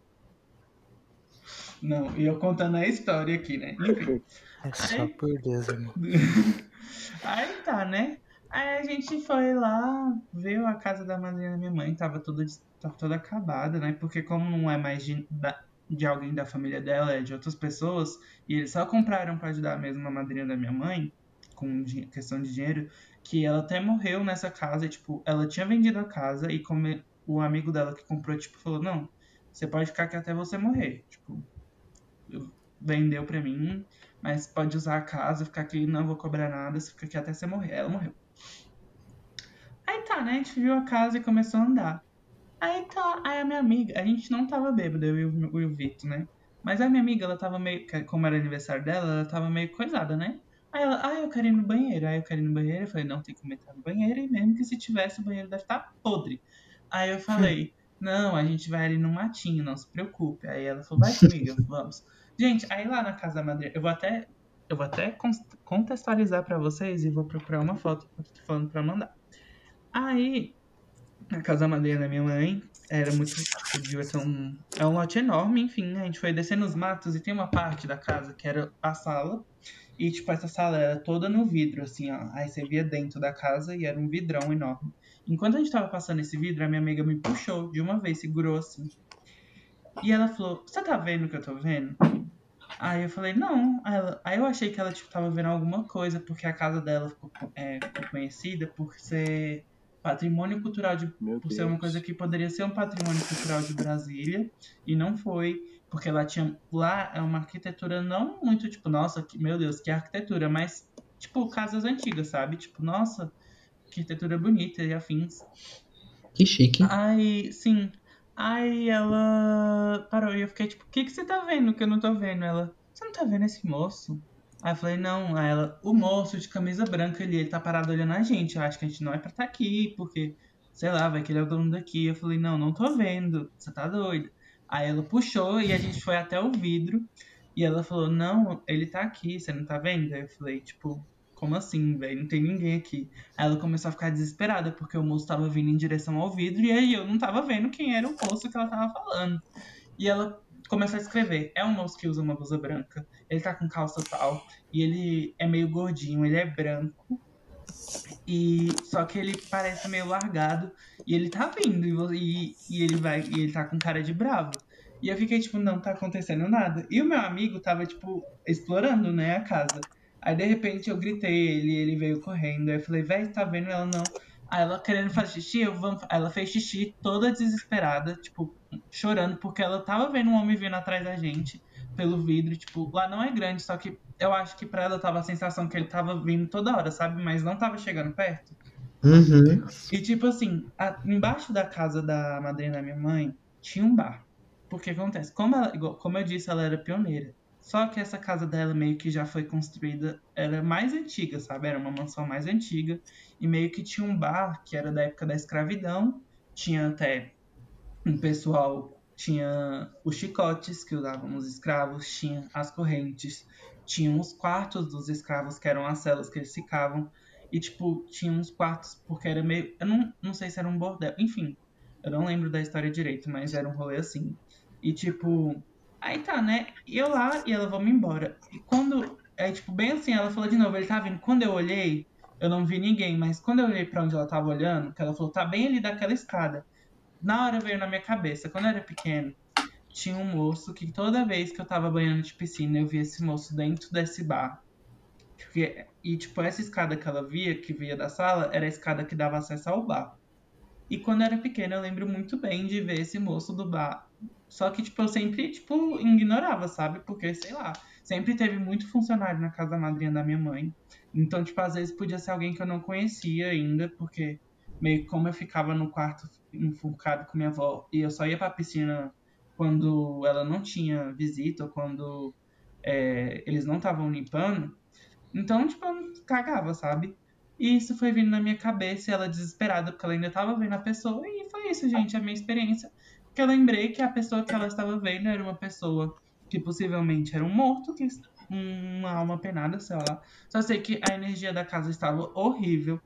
Não, e eu contando a história aqui, né? Enfim. É só por Deus, irmão. Aí tá, né? Aí a gente foi lá, viu a casa da madrinha da minha mãe, tava toda, tava toda acabada, né? Porque como não é mais de, de alguém da família dela, é de outras pessoas, e eles só compraram pra ajudar mesmo a madrinha da minha mãe, com questão de dinheiro, que ela até morreu nessa casa, e, tipo, ela tinha vendido a casa, e como o amigo dela que comprou, tipo, falou, não, você pode ficar aqui até você morrer, tipo, eu- vendeu pra mim, mas pode usar a casa, ficar aqui, não vou cobrar nada, você fica aqui até você morrer. Ela morreu. Aí tá, né? A gente viu a casa e começou a andar. Aí tá, aí a minha amiga, a gente não tava bêbado, eu e o, o Vitor, né? Mas a minha amiga, ela tava meio, como era aniversário dela, ela tava meio coisada, né? Aí ela, ah, eu quero ir no banheiro. Aí eu quero ir no banheiro. Eu falei, não, tem que entrar no banheiro. E mesmo que se tivesse, o banheiro deve estar podre. Aí eu falei, não, a gente vai ali no matinho, não se preocupe. Aí ela falou, vai comigo, vamos. Gente, aí lá na casa da madrinha, eu vou até, eu vou até contextualizar pra vocês e vou procurar uma foto que eu tô falando pra mandar. Aí, na casa da madrinha da minha mãe, era muito. Devia ser um. É um lote enorme, enfim. A gente foi descendo os matos e tem uma parte da casa que era a sala. E, tipo, essa sala era toda no vidro, assim, ó. Aí você via dentro da casa e era um vidrão enorme. Enquanto a gente tava passando esse vidro, a minha amiga me puxou de uma vez, segurou assim. E ela falou: Você tá vendo o que eu tô vendo? Aí eu falei: Não. Aí, ela- aí eu achei que ela, tipo, tava vendo alguma coisa, porque a casa dela ficou, é, ficou conhecida por ser patrimônio cultural de Meu por ser uma Deus. coisa que poderia ser um patrimônio cultural de Brasília e não foi, porque lá tinha lá é uma arquitetura não muito tipo, nossa, que, meu Deus, que arquitetura, mas tipo casas antigas, sabe? Tipo, nossa, arquitetura bonita e afins. Que chique. Aí, sim. Aí ela parou e eu fiquei tipo, o que que você tá vendo que eu não tô vendo? Ela, você não tá vendo esse moço? Aí eu falei, não. Aí ela, o moço de camisa branca ali, ele tá parado olhando a gente. Eu acho que a gente não é pra estar aqui, porque, sei lá, vai que ele é o dono daqui. Eu falei, não, não tô vendo. Você tá doido. Aí ela puxou e a gente foi até o vidro. E ela falou, não, ele tá aqui, você não tá vendo? Aí eu falei, tipo, como assim, velho? Não tem ninguém aqui. Aí ela começou a ficar desesperada, porque o moço tava vindo em direção ao vidro e aí eu não tava vendo quem era o moço que ela tava falando. E ela começou a escrever: é um moço que usa uma blusa branca, ele tá com calça tal, e ele é meio gordinho, ele é branco. E só que ele parece meio largado e ele tá vindo e, e, ele vai e ele tá com cara de bravo. E eu fiquei tipo, não tá acontecendo nada. E o meu amigo tava tipo explorando, né, a casa. Aí de repente eu gritei ele, ele veio correndo. Aí eu falei, véi, tá vendo ela não? Aí ela querendo fazer xixi, eu vamos... Ela fez xixi toda desesperada, tipo, chorando, porque ela tava vendo um homem vindo atrás da gente pelo vidro, tipo, lá não é grande, só que eu acho que pra ela tava a sensação que ele tava vindo toda hora, sabe? Mas não tava chegando perto. Uhum. E tipo assim, a- embaixo da casa da madrinha da minha mãe tinha um bar. Porque acontece, como, ela, como eu disse, ela era pioneira. Só que essa casa dela meio que já foi construída, era mais antiga, sabe? Era uma mansão mais antiga. E meio que tinha um bar que era da época da escravidão. Tinha até um pessoal, tinha os chicotes que usavam os escravos, tinha as correntes, tinha os quartos dos escravos, que eram as celas que eles ficavam. E, tipo, tinha uns quartos, porque era meio. Eu não, não sei se era um bordel. Enfim, eu não lembro da história direito, mas era um rolê assim. E, tipo. Aí tá, né? E eu lá e ela, vamos embora. E quando. Aí, tipo, bem assim, ela falou de novo, ele tá vindo. Quando eu olhei, eu não vi ninguém, mas quando eu olhei pra onde ela tava olhando, que ela falou, tá bem ali daquela escada. Na hora veio na minha cabeça, quando eu era pequeno, tinha um moço que toda vez que eu tava banhando de piscina, eu via esse moço dentro desse bar. E, tipo, essa escada que ela via, que via da sala, era a escada que dava acesso ao bar. E quando eu era pequena, eu lembro muito bem de ver esse moço do bar. Só que, tipo, eu sempre, tipo, ignorava, sabe? Porque, sei lá, sempre teve muito funcionário na casa da madrinha da minha mãe. Então, tipo, às vezes podia ser alguém que eu não conhecia ainda, porque meio que como eu ficava no quarto enforcado com minha avó e eu só ia pra piscina quando ela não tinha visita ou quando é, eles não estavam limpando. Então, tipo, eu cagava, sabe? E isso foi vindo na minha cabeça, ela desesperada, porque ela ainda tava vendo a pessoa. E foi isso, gente, a minha experiência. Porque eu lembrei que a pessoa que ela estava vendo era uma pessoa que possivelmente era um morto, que uma alma penada, sei lá. Só sei que a energia da casa estava horrível.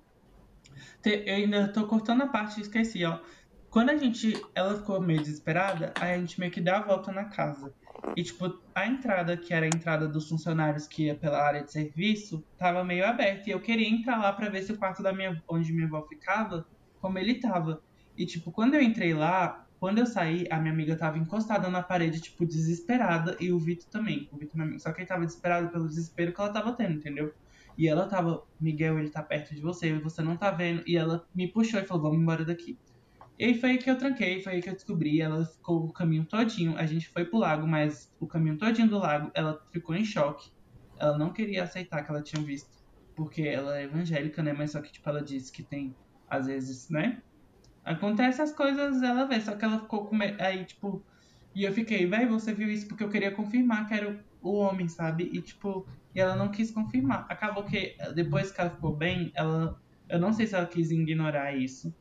Eu ainda tô cortando a parte e esqueci, ó. Quando a gente. Ela ficou meio desesperada, aí a gente meio que deu a volta na casa. E, tipo, a entrada, que era a entrada dos funcionários que ia pela área de serviço, tava meio aberta. E eu queria entrar lá pra ver se o quarto da minha, onde minha avó ficava, como ele tava. E, tipo, quando eu entrei lá, quando eu saí, a minha amiga tava encostada na parede, tipo, desesperada. E o Vitor também. O Vitor, meu amigo. Só que ele tava desesperado pelo desespero que ela tava tendo, entendeu? E ela tava, Miguel, ele tá perto de você, você não tá vendo. E ela me puxou e falou, vamos embora daqui. E aí foi aí que eu tranquei, foi aí que eu descobri. Ela ficou o caminho todinho. A gente foi pro lago, mas o caminho todinho do lago, ela ficou em choque. Ela não queria aceitar que ela tinha visto. Porque ela é evangélica, né? Mas só que, tipo, ela disse que tem, às vezes, né? Acontece as coisas, ela vê. Só que ela ficou com. Aí, tipo. E eu fiquei, véi, você viu isso porque eu queria confirmar que era o homem, sabe? E, tipo. E ela não quis confirmar. Acabou que, depois que ela ficou bem, ela. Eu não sei se ela quis ignorar isso.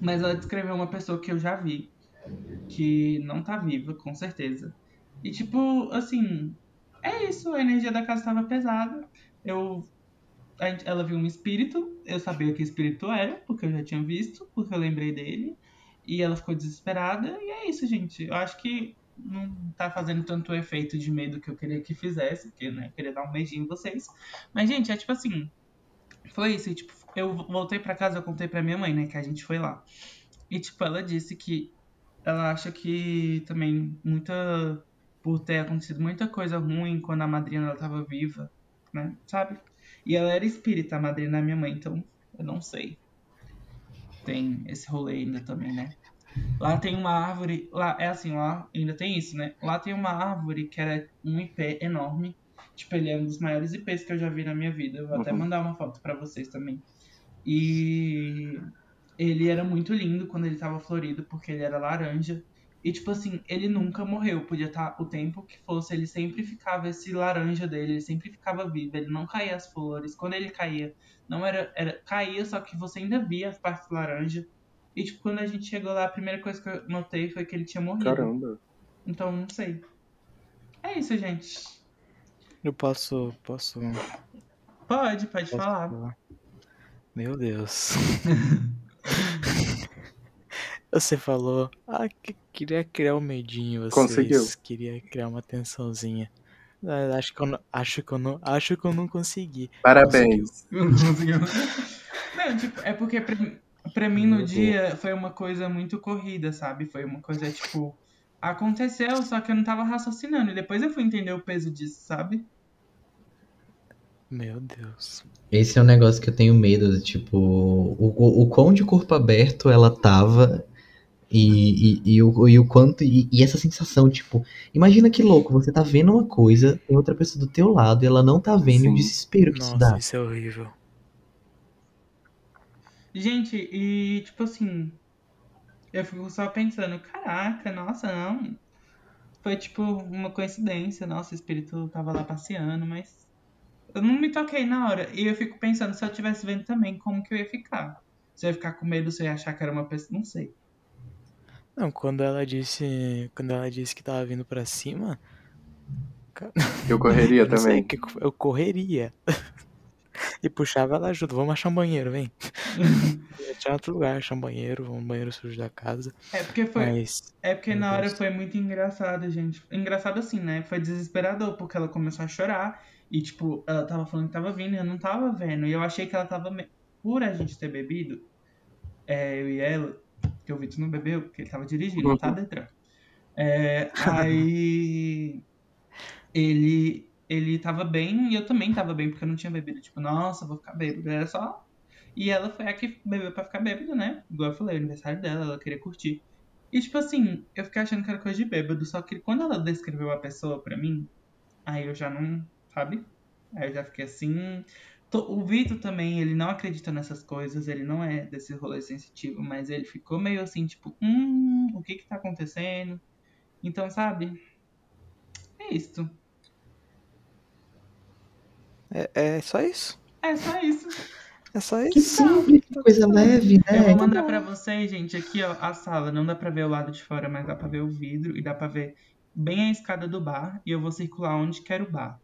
Mas ela descreveu uma pessoa que eu já vi, que não tá viva, com certeza. E tipo, assim, é isso, a energia da casa estava pesada. Eu ela viu um espírito, eu sabia que espírito era, porque eu já tinha visto, porque eu lembrei dele. E ela ficou desesperada, e é isso, gente. Eu acho que não tá fazendo tanto efeito de medo que eu queria que fizesse, porque, né, eu queria dar um beijinho em vocês. Mas, gente, é tipo assim, foi isso, e, tipo, eu voltei pra casa, eu contei pra minha mãe, né, que a gente foi lá. E, tipo, ela disse que ela acha que também muita. Por ter acontecido muita coisa ruim quando a madrinha dela tava viva, né? Sabe? E ela era espírita, a madrinha da minha mãe, então eu não sei. Tem esse rolê ainda também, né? Lá tem uma árvore. Lá é assim, lá ainda tem isso, né? Lá tem uma árvore que era um ipê enorme. Tipo, ele é um dos maiores ipês que eu já vi na minha vida. Eu vou até Uhum. mandar uma foto pra vocês também. E ele era muito lindo quando ele tava florido, porque ele era laranja. E, tipo assim, ele nunca morreu. Podia estar o tempo que fosse, ele sempre ficava esse laranja dele, ele sempre ficava vivo, ele não caía as flores. Quando ele caía, não era. era caía, só que você ainda via as partes laranja. E, tipo, quando a gente chegou lá, a primeira coisa que eu notei foi que ele tinha morrido. Caramba. Então, não sei. É isso, gente. Eu posso. Posso. Pode, pode posso falar. Meu Deus. Você falou. Ah, que queria criar um medinho. Vocês. Conseguiu. Queria criar uma tensãozinha. Ah, Acho que eu não, acho que eu não, acho que eu não consegui. Parabéns. Não conseguiu. Não, tipo, é porque pra, pra mim no Meu dia foi uma coisa muito corrida, sabe? Foi uma coisa, tipo, aconteceu, só que eu não tava raciocinando. E depois eu fui entender o peso disso, sabe? Meu Deus. Esse é um negócio que eu tenho medo, tipo, o, o, o quão de corpo aberto ela tava e, e, e, o, e o quanto. E, e essa sensação, tipo, imagina que louco, você tá vendo uma coisa, tem outra pessoa do teu lado e ela não tá vendo e o Sim. desespero que isso Nossa, dá. isso é horrível. Gente, e tipo assim, eu fico só pensando, caraca, nossa, não. Foi tipo uma coincidência, nossa, o espírito tava lá passeando, mas eu não me toquei na hora. E eu fico pensando, se eu tivesse vendo também, como que eu ia ficar? Se eu ia ficar com medo, se eu ia achar que era uma pessoa, não sei. Não, quando ela disse. Quando ela disse que tava vindo pra cima. Eu correria eu sei, também. que eu correria. e puxava ela junto, vamos achar um banheiro, vem. Achar outro lugar, achar um banheiro, um banheiro sujo da casa. É porque foi. Mas. É porque na hora foi muito engraçado, gente. Engraçado assim, né? Foi desesperador, porque ela começou a chorar. E, tipo, ela tava falando que tava vindo e eu não tava vendo. E eu achei que ela tava. me- Por a gente ter bebido, é, eu e ela, que o Vitor não bebeu, porque ele tava dirigindo, tá, Detran? É, aí. Ele. Ele tava bem e eu também tava bem, porque eu não tinha bebido. Tipo, nossa, vou ficar bêbado. Era só. E ela foi a que bebeu pra ficar bêbada, né? Igual eu falei, o aniversário dela, ela queria curtir. E tipo assim, eu fiquei achando que era coisa de bêbado, só que quando ela descreveu a pessoa pra mim, aí eu já não, sabe? Aí eu já fiquei assim. O Vitor também, ele não acredita nessas coisas, ele não é desse rolê sensitivo, mas ele ficou meio assim, tipo, hum, o que que tá acontecendo? Então, sabe? É isso. É, é só isso. É só isso. É só Que isso. simples, que coisa leve, Eu né? vou mandar pra vocês, gente, aqui, ó, a sala. Não dá pra ver o lado de fora, mas dá pra ver o vidro e dá pra ver bem a escada do bar. E eu vou circular onde quer o bar.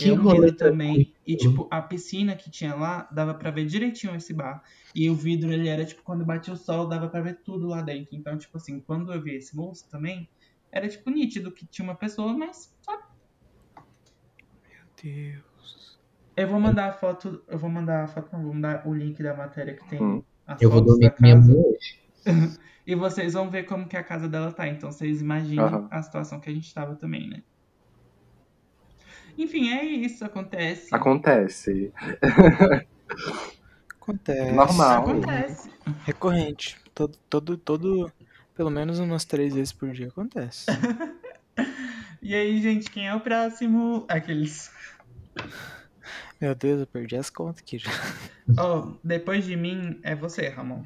Que eu, rolê também. E, tipo, a piscina que tinha lá, dava pra ver direitinho esse bar. E o vidro, ele era, tipo, quando batia o sol, dava pra ver tudo lá dentro. Então, tipo assim, quando eu vi esse moço também, era, tipo, nítido que tinha uma pessoa, mas, sabe? Meu Deus. Eu vou mandar a foto, eu vou mandar a foto, não, vou mandar o link da matéria que tem Hum. as Eu vou fotos dormir da com minha casa. mãe hoje. E vocês vão ver como que a casa dela tá. Então vocês imaginam Aham. a situação que a gente tava também, né? Enfim, é isso, acontece. Acontece. Acontece. Normal. Acontece. Recorrente. Todo, todo, todo. Pelo menos umas três vezes por dia acontece. E aí, gente, quem é o próximo? Aqueles. Meu Deus, eu perdi as contas aqui já. Ó, depois de mim é você, Ramon.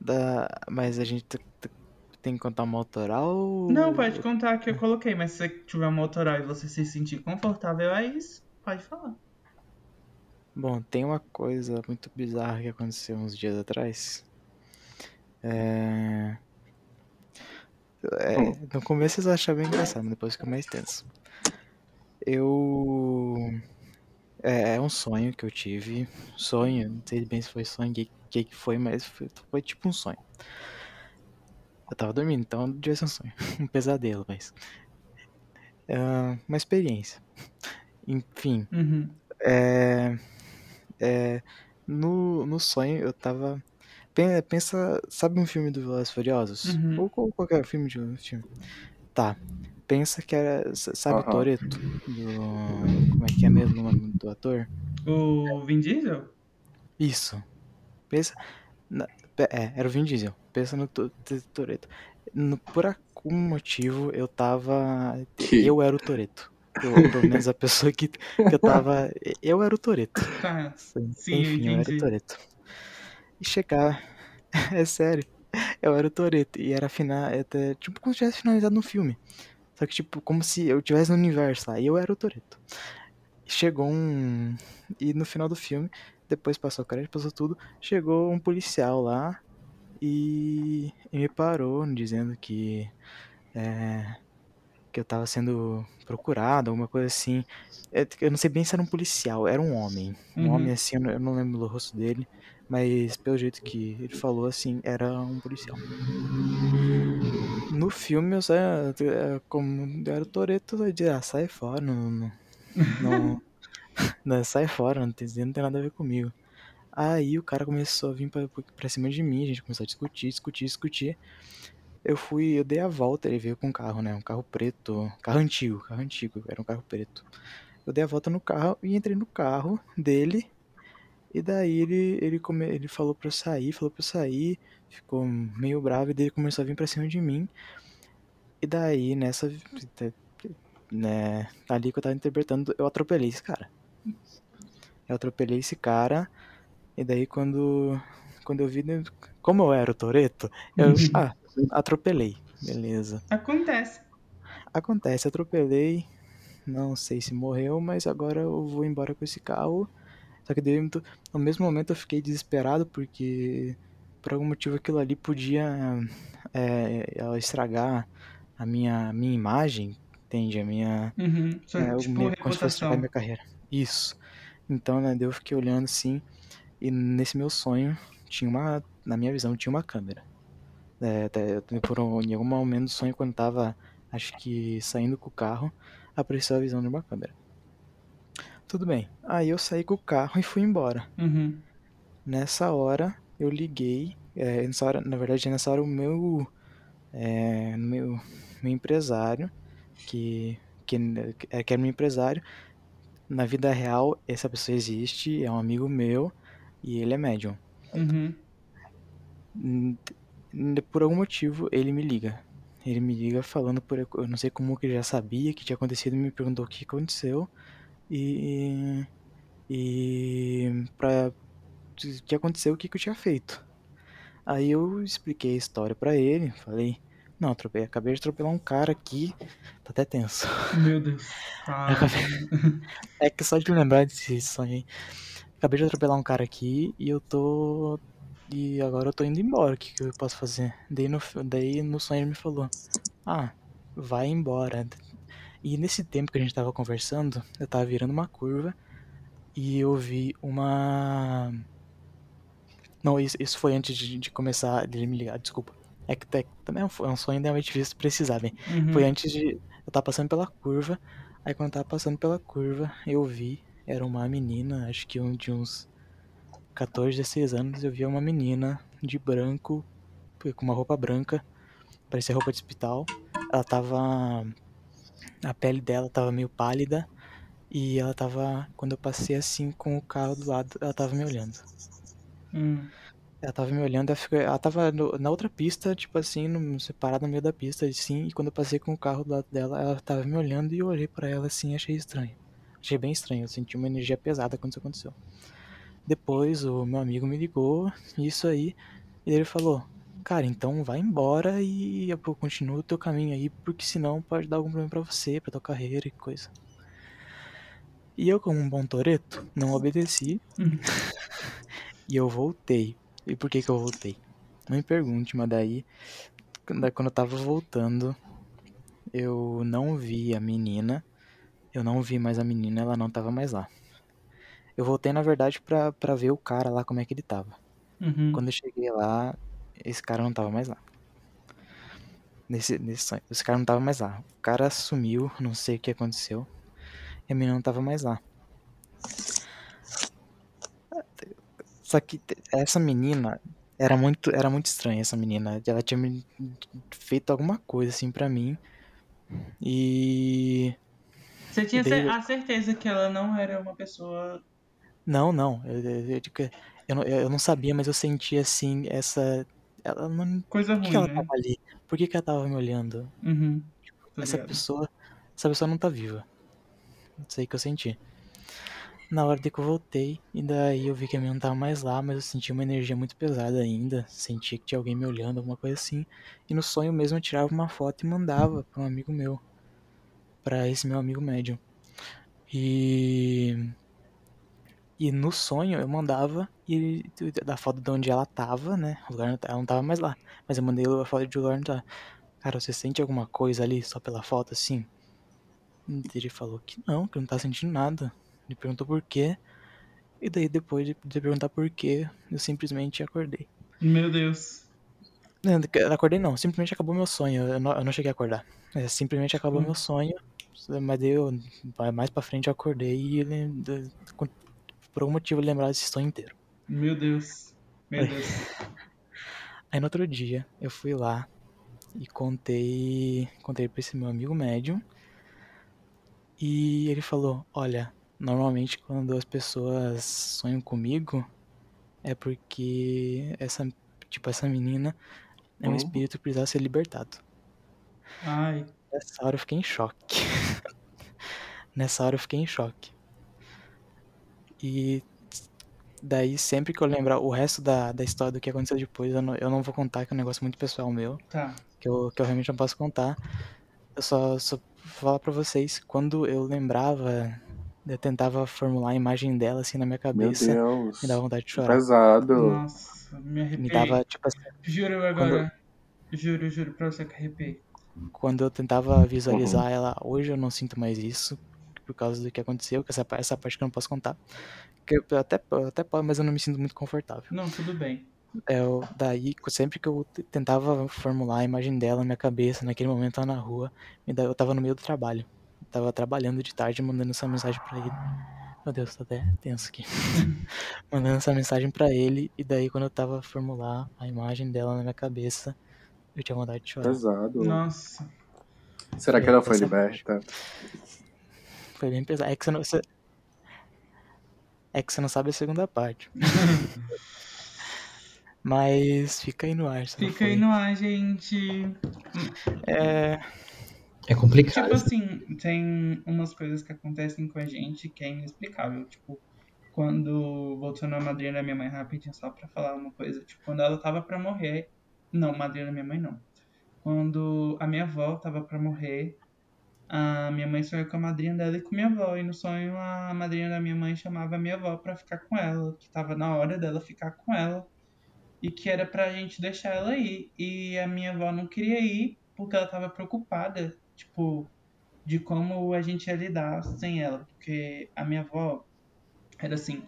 Da... Mas a gente t- t- tem que contar uma autoral? Não, pode contar que eu coloquei, mas se você tiver uma autoral e você se sentir confortável, é isso. Pode falar. Bom, tem uma coisa muito bizarra que aconteceu uns dias atrás. É... é, Hum. No começo vocês acharam bem engraçado, mas depois fica mais tenso. Eu. É, é um sonho que eu tive. Sonho, não sei bem se foi sonho, o que, que que foi, mas foi, foi tipo um sonho. Eu tava dormindo, então devia ser um sonho. Um pesadelo, mas. É uma experiência. Enfim. Uhum. É, é, no, no sonho eu tava. pen- Pensa, sabe um filme do Velozes Furiosos? Uhum. Ou qual- qualquer filme de um filme. Tá. Pensa que era. Sabe Aham. Toreto? Do. Como é que é mesmo o nome do ator? O Vin Diesel? Isso. Pensa. na- é, era o Vin Diesel. Pensa no Toreto. Por algum motivo eu tava. Que? Eu era o Toreto. Eu, pelo menos a pessoa que, que eu tava. Eu era o Toreto. Sim, Sim, eu Enfim, eu era o Toreto. E chegar. É sério. Eu era o Toreto. E era final. Até, tipo, como se tivesse finalizado no filme. Só que, tipo, como se eu tivesse no universo lá. E eu era o Toreto. Chegou um. E no final do filme, depois passou o crédito, passou tudo. Chegou um policial lá. E, e me parou, dizendo que. é, que eu tava sendo procurado, alguma coisa assim. É, Eu não sei bem se era um policial, era um homem. Um Uhum. homem assim, eu não, lembro do rosto dele, mas pelo jeito que ele falou, assim, era um policial. No filme, eu sei, é, como eu era o Toreto, eu dizia, ah, sai fora, não, não, não, não, sai fora, não tem, não tem nada a ver comigo. Aí o cara começou a vir pra, pra cima de mim, a gente começou a discutir, discutir, discutir. Eu fui, eu dei a volta, ele veio com um carro, né? Um carro preto, carro antigo, carro antigo, era um carro preto. Eu dei a volta no carro e entrei no carro dele. E daí ele, ele, come, ele falou pra eu sair, falou pra eu sair, ficou meio bravo e daí ele começou a vir pra cima de mim. E daí, nessa, né, ali que eu tava interpretando, eu atropelei esse cara. Eu atropelei esse cara E daí quando, quando eu vi, né, como eu era o Toreto, eu ah, atropelei. Beleza. Acontece. Acontece, atropelei. Não sei se morreu, mas agora eu vou embora com esse carro. Só que daí, muito- no mesmo momento eu fiquei desesperado porque por algum motivo aquilo ali podia é, ela estragar a minha, minha imagem, entende? A minha, Uhum. Só, é, tipo, meu- como se fosse estragar a minha carreira. Isso. Então, né, eu fiquei olhando assim, e nesse meu sonho tinha uma, na minha visão, tinha uma câmera. É, até, por um, em algum momento do sonho, quando tava, acho que saindo com o carro, apareceu a visão de uma câmera. Tudo bem. Aí eu saí com o carro e fui embora. Uhum. Nessa hora eu liguei, é, nessa hora, na verdade nessa hora o meu, é, meu, meu empresário, que, que, é, que era meu empresário, na vida real essa pessoa existe, é um amigo meu e ele é médium. Uhum. Por algum motivo ele me liga. Ele me liga falando por eu não sei como que ele já sabia que tinha acontecido, me perguntou o que aconteceu e e para o que aconteceu, o que que eu tinha feito. Aí eu expliquei a história pra ele, falei: "Não, atropelei, acabei de atropelar um cara aqui, tá até tenso". Meu Deus. Tá. É que só de lembrar desse sonho aí. Acabei de atropelar um cara aqui e eu tô. E agora eu tô indo embora. O que, que eu posso fazer? Daí no, daí no sonho ele me falou: Ah, vai embora. E nesse tempo que a gente tava conversando, eu tava virando uma curva e eu vi uma. Não, isso, isso foi antes de, de começar de ele me ligar, desculpa. É que é, também é um, é um sonho realmente difícil precisar, bem. Uhum. Foi antes de. Eu tava passando pela curva. Aí quando eu tava passando pela curva, eu vi. Era uma menina, acho que de uns 14, 16 anos. Eu vi uma menina de branco, com uma roupa branca. Parecia roupa de hospital. Ela tava. A pele dela tava meio pálida. E ela tava. Quando eu passei assim com o carro do lado, ela tava me olhando. Hum. Ela tava me olhando, ela, ficou- ela tava no- na outra pista, tipo assim, no, separada no meio da pista, assim, e quando eu passei com o carro do lado dela, ela tava me olhando e eu olhei pra ela assim achei estranho. Achei bem estranho, eu senti uma energia pesada quando isso aconteceu. Depois o meu amigo me ligou, isso aí, e ele falou, cara, então vai embora e eu continuo o teu caminho aí, porque senão pode dar algum problema pra você, pra tua carreira e coisa. E eu, como um bom toreto, não obedeci, Uhum. e eu voltei. E por que que eu voltei? Não me pergunte, mas daí, quando eu tava voltando, eu não vi a menina. Eu não vi mais a menina, ela não tava mais lá. Eu voltei, na verdade, pra, pra ver o cara lá, como é que ele tava. Uhum. Quando eu cheguei lá, esse cara não tava mais lá. Nesse, nesse sonho. Esse cara não tava mais lá. O cara sumiu, não sei o que aconteceu. E a menina não tava mais lá. Só que essa menina era muito, era muito estranha, essa menina. Ela tinha me feito alguma coisa assim pra mim. E. Você tinha Daí- a certeza que ela não era uma pessoa. Não, não. Eu, eu, eu, eu não, eu não sabia, mas eu sentia assim, essa. Ela não. Coisa Por que, ruim, ela né? tava ali? Por que, que ela tava me olhando? Uhum. Essa ligado. pessoa. Essa pessoa não tá viva. Isso aí que eu senti. Na hora de que eu voltei, e daí eu vi que a minha não tava mais lá, mas eu senti uma energia muito pesada ainda. Senti que tinha alguém me olhando, alguma coisa assim. E no sonho mesmo eu tirava uma foto e mandava pra um amigo meu. Pra esse meu amigo médium. E. E no sonho eu mandava e da foto de onde ela tava, né? O lugar não tá- ela não tava mais lá. Mas eu mandei a foto de lugar não tá. Cara, você sente alguma coisa ali só pela foto assim? Ele falou que não, que não tá sentindo nada. Ele perguntou por quê. E daí depois de de perguntar por quê, eu simplesmente acordei. Meu Deus. Não, acordei não, simplesmente acabou meu sonho. Eu não, eu não cheguei a acordar. É, simplesmente acabou Hum. meu sonho. Mas daí eu, mais pra frente eu acordei e ele, por algum motivo eu lembrava desse sonho inteiro. Meu Deus. Meu. Deus. Aí no outro dia eu fui lá e contei, contei pra esse meu amigo médium. E ele falou: Olha, normalmente quando as pessoas sonham comigo é porque essa, tipo, essa menina é um Uhum. espírito que precisava ser libertado. Ai. Nessa hora eu fiquei em choque. Nessa hora eu fiquei em choque. E Daí, sempre que eu lembrar o resto da, da história do que aconteceu depois, eu não, eu não vou contar, que é um negócio muito pessoal meu, Tá. que eu, que eu realmente não posso contar. Eu só, só vou falar pra vocês, quando eu lembrava, eu tentava formular a imagem dela assim na minha Meu cabeça, Deus. me dava vontade de chorar. pesado. Nossa, me Me arrepiei. dava, tipo assim, Juro agora. Juro, juro pra você que arrepiei. quando eu tentava visualizar ela, hoje eu não sinto mais isso, por causa do que aconteceu, que essa, essa parte que eu não posso contar. Que eu até, eu até posso, mas eu não me sinto muito confortável. Não, tudo bem. É, eu- daí, sempre que eu tentava formular a imagem dela na minha cabeça, naquele momento lá na rua, me eu tava no meio do trabalho. Tava trabalhando de tarde, mandando essa mensagem pra ele. Meu Deus, tô até tenso aqui. mandando essa mensagem pra ele, e daí quando eu tava a formular a imagem dela na minha cabeça, eu tinha vontade de chorar. Pesado. Nossa. Será que ela foi liberta? Foi bem pesado. É que você não, você- É que você não sabe a segunda parte. Mas fica aí no ar. Fica aí no ar, gente. É, É complicado. Tipo assim, tem umas coisas que acontecem com a gente que é inexplicável. Tipo, quando, voltando à madrinha da minha mãe rapidinho, só pra falar uma coisa. Tipo, quando ela tava pra morrer. Não, madrinha da minha mãe não. Quando a minha avó tava pra morrer, a minha mãe sonhou com a madrinha dela e com minha avó. E no sonho a madrinha da minha mãe chamava a minha avó pra ficar com ela. Que tava na hora dela ficar com ela. E que era pra gente deixar ela ir. E a minha avó não queria ir porque ela tava preocupada, tipo, de como a gente ia lidar sem ela. Porque a minha avó era assim.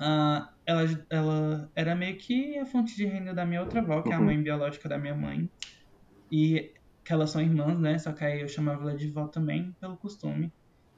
ah, ela, ela era meio que a fonte de renda da minha outra avó, que é a Uhum. mãe biológica da minha mãe. E que elas são irmãs, né? Só que aí eu chamava ela de vó também, pelo costume.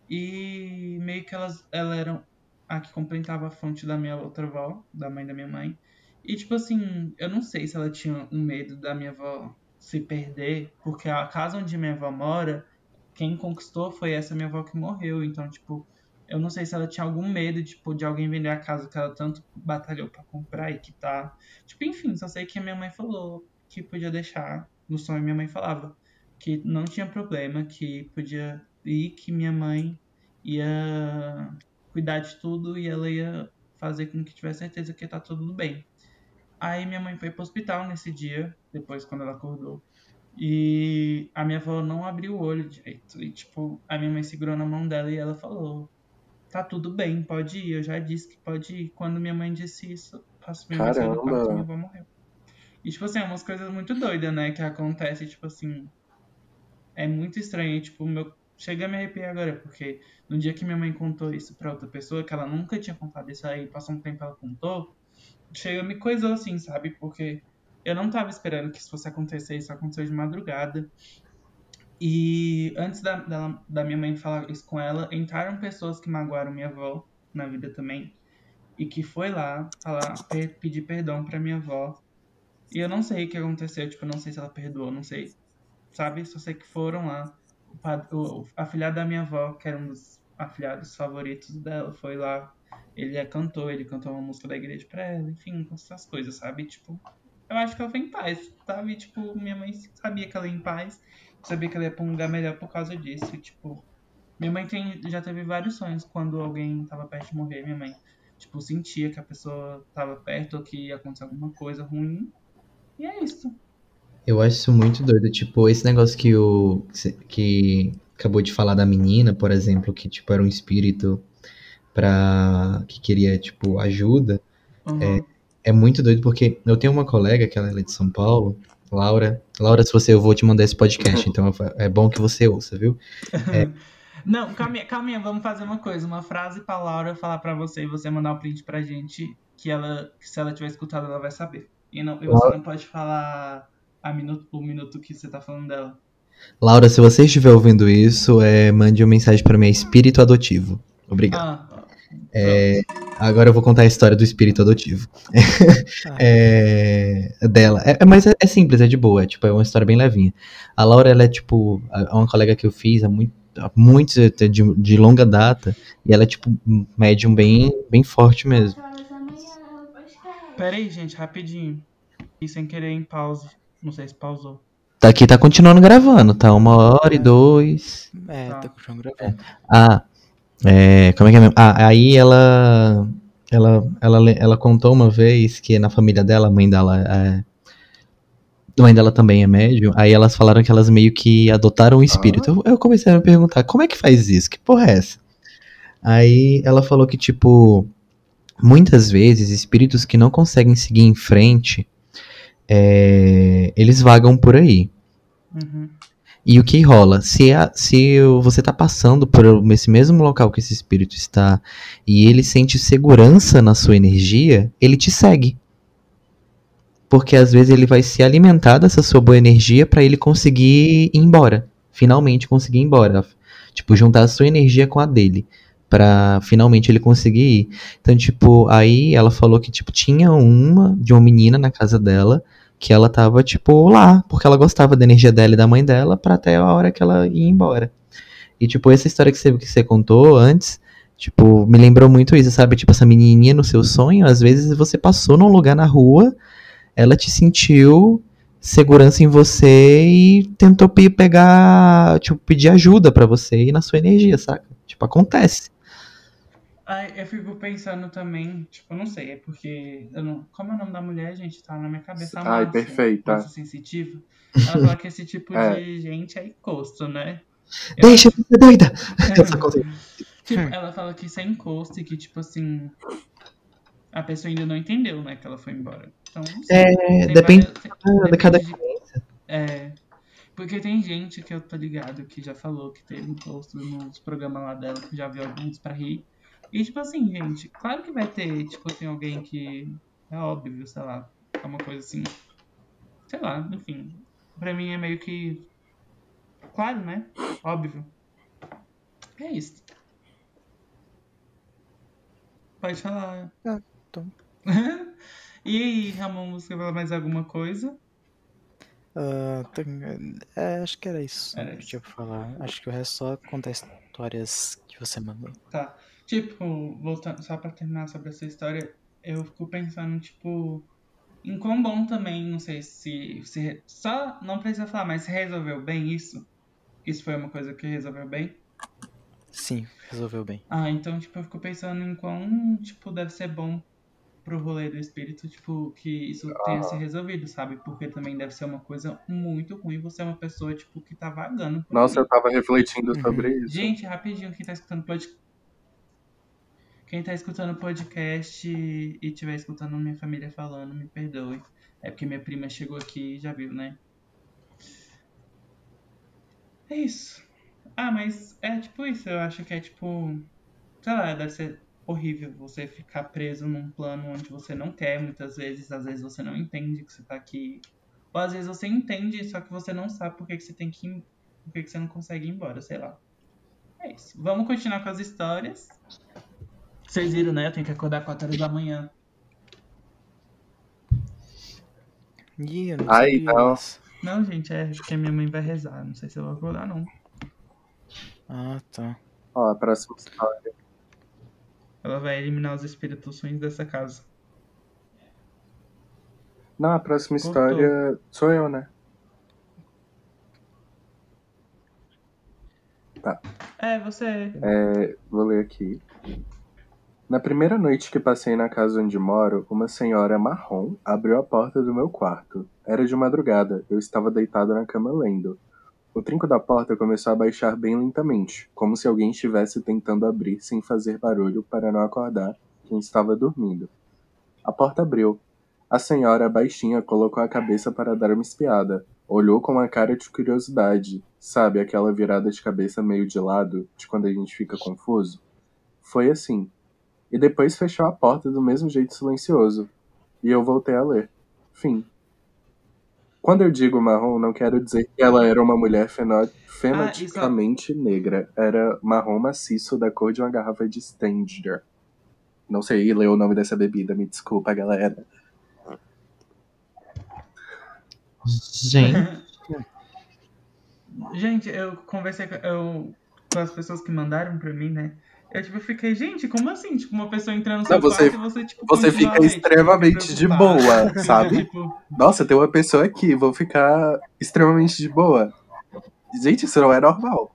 E meio que elas ela era a que completava a fonte da minha outra avó, da mãe da minha mãe. E tipo assim, eu não sei se ela tinha um medo da minha avó se perder, porque a casa onde minha avó mora, quem conquistou foi essa minha avó que morreu. Então, tipo, eu não sei se ela tinha algum medo, tipo, de alguém vender a casa que ela tanto batalhou pra comprar e que tá. Tipo, enfim, só sei que a minha mãe falou que podia deixar. No sonho minha mãe falava que não tinha problema, que podia ir, que minha mãe ia cuidar de tudo e ela ia fazer com que tivesse certeza que estar tudo bem. Aí minha mãe foi pro hospital nesse dia, depois quando ela acordou. E a minha avó não abriu o olho direito. E tipo, a minha mãe segurou na mão dela e ela falou: Tá tudo bem, pode ir. Eu já disse que pode ir. Quando minha mãe disse isso, passou minha mãe saiu do quarto minha avó morreu. E tipo assim, é umas coisas muito doidas, né? Que acontece, tipo assim. É muito estranho. E, tipo, meu. Chega a me arrepiar agora, porque no dia que minha mãe contou isso pra outra pessoa, que ela nunca tinha contado isso aí, passou um tempo ela contou, chega me coisou assim, sabe? Porque eu não tava esperando que isso fosse acontecer, isso aconteceu de madrugada. E antes da, da, da minha mãe falar isso com ela, entraram pessoas que magoaram minha avó na vida também. E que foi lá falar, pe- pedir perdão pra minha avó. E eu não sei o que aconteceu, tipo, eu não sei se ela perdoou, não sei. Sabe? Só sei que foram lá. O, o, o afilhado da minha avó, que era um dos afilhados favoritos dela, foi lá. Ele é cantor, ele cantou uma música da igreja pra ela, enfim, essas coisas, sabe? Tipo, eu acho que ela foi em paz, sabe? Tipo, minha mãe sabia que ela ia em paz, sabia que ela ia pra um lugar melhor por causa disso. Tipo, minha mãe tem, já teve vários sonhos quando alguém tava perto de morrer, minha mãe, tipo, sentia que a pessoa tava perto ou que ia acontecer alguma coisa ruim. E é isso. Eu acho isso muito doido. Tipo, esse negócio que o. que acabou de falar da menina, por exemplo, que tipo era um espírito pra. que queria, tipo, ajuda. Uhum. É muito doido porque eu tenho uma colega que ela é de São Paulo, Laura. Laura, se você eu vou te mandar esse podcast, então é bom que você ouça, viu? Não, calminha, calminha, vamos fazer uma coisa. Uma frase pra Laura falar pra você e você mandar o print pra gente, que ela, que se ela tiver escutado, ela vai saber. E, não, e você não pode falar a minuto, o minuto que você tá falando dela. Laura, se você estiver ouvindo isso, é, mande uma mensagem para mim, é espírito adotivo. Obrigado. Ah, É, agora eu vou contar a história do espírito adotivo. Ah, É, dela. É, é- mas é, é simples, é de boa. É, tipo, é uma história bem levinha. A Laura, ela é tipo, a- é uma colega que eu fiz há muito, há muitos de, de longa data. E ela é tipo um médium bem, bem forte mesmo. pera aí, gente, rapidinho. E sem querer em pause. Não sei se pausou. Daqui tá continuando gravando, tá? Uma hora e dois. é, Tá. tá continuando gravando. Ah, é, como é que é mesmo? Ah, aí ela ela, ela, ela contou uma vez que na família dela, a mãe dela é. A mãe dela também é médium. Aí elas falaram que elas meio que adotaram um espírito. Eu, eu comecei a me perguntar, como é que faz isso? Que porra é essa? Aí ela falou que, tipo, muitas vezes espíritos que não conseguem seguir em frente, é, eles vagam por aí. Uhum. E o que rola? Se, a- se você tá passando por esse mesmo local que esse espírito está e ele sente segurança na sua energia, ele te segue. Porque às vezes ele vai se alimentar dessa sua boa energia pra ele conseguir ir embora. Finalmente conseguir ir embora. Tipo, juntar a sua energia com a dele. Pra finalmente ele conseguir ir. Então, tipo, aí ela falou que, tipo, tinha uma de uma menina na casa dela que ela tava, tipo, lá, porque ela gostava da energia dela e da mãe dela, pra até a hora que ela ia embora. E, tipo, essa história que você, que você contou antes, tipo, me lembrou muito isso, sabe? Tipo, essa menininha no seu sonho, às vezes você passou num lugar na rua, ela te sentiu segurança em você e tentou pe- pegar, tipo, pedir ajuda pra você ir na sua energia, saca? Tipo, acontece. Ai, eu fico pensando também, tipo, não sei, é porque. Eu não, como é o nome da mulher, gente? Tá na minha cabeça. Ai, Márcia, perfeita. Márcia sensitiva. Ela fala que esse tipo É. de gente é encosto, né? Eu Deixa eu ser doida! Essa coisa. Tipo, ela fala que isso é encosto e que, tipo assim. A pessoa ainda não entendeu, né? Que ela foi embora. Então, não sei. É, depende várias- de depende cada de- É. Porque tem gente que eu tô ligado que já falou que teve encosto nos programas lá dela, que já viu alguns pra rir. E, tipo assim, gente, claro que vai ter, tipo assim, alguém que. É óbvio, sei lá. É uma coisa assim. Sei lá, enfim. Pra mim é meio que. Claro, né? Óbvio. É isso. Pode falar. Ah, então. e aí, Ramon, você quer falar mais alguma coisa? Ah, tem- é, acho que era isso Era que eu tinha pra falar. Acho que o resto só conta histórias que você mandou. Tá. Tipo, voltando, só pra terminar sobre essa história, eu fico pensando, tipo, em quão bom também, não sei se, se só, não precisa falar, mas se resolveu bem isso? Isso foi uma coisa que resolveu bem? Sim, resolveu bem. Ah, então, tipo, eu fico pensando em quão, tipo, deve ser bom pro rolê do espírito, tipo, que isso tenha se resolvido, sabe? Porque também deve ser uma coisa muito ruim você é uma pessoa, tipo, que tá vagando. Nossa, aí. eu tava refletindo Uhum. sobre isso. Gente, rapidinho, quem tá escutando podcast. Quem tá escutando podcast e e tiver escutando minha família falando, me perdoe. É porque minha prima chegou aqui e já viu, né? É isso. Ah, mas é tipo isso. Eu acho que é tipo. Sei lá, deve ser horrível você ficar preso num plano onde você não quer, muitas vezes. Às vezes você não entende que você tá aqui. Ou às vezes você entende, só que você não sabe por que, que você tem que ir. Por que, que você não consegue ir embora, sei lá. É isso. Vamos continuar com as histórias. Vocês viram, né? Eu tenho que acordar 4 horas da manhã. Ih, eu não Ai, não. Não, gente, é porque minha mãe vai rezar. Não sei se eu vou acordar, não. Ah, tá. Ó, a próxima história. Ela vai eliminar os espíritos ruins dessa casa. Não, a próxima Cortou. história sou eu, né? É, você. É, vou ler aqui. Na primeira noite que passei na casa onde moro, uma senhora marrom abriu a porta do meu quarto. Era de madrugada, eu estava deitado na cama lendo. O trinco da porta começou a baixar bem lentamente, como se alguém estivesse tentando abrir sem fazer barulho para não acordar quem estava dormindo. A porta abriu. A senhora baixinha colocou a cabeça para dar uma espiada. Olhou com uma cara de curiosidade, sabe aquela virada de cabeça meio de lado, de quando a gente fica confuso? Foi assim. E depois fechou a porta do mesmo jeito silencioso. E eu voltei a ler. Fim. Quando eu digo marrom, não quero dizer que ela era uma mulher feno- fenotipicamente negra. Era marrom maciço da cor de uma garrafa de Stanger. Não sei ler o nome dessa bebida, me desculpa, galera. Gente, Gente, eu conversei com, eu, com as pessoas que mandaram pra mim, né? Eu, tipo, fiquei, gente, como assim? Tipo, uma pessoa entrando no seu Não, você- quarto e você, tipo, você fica tipo, extremamente de boa, sabe? tipo, Nossa, tem uma pessoa aqui, vou ficar extremamente de boa. Gente, isso não é normal.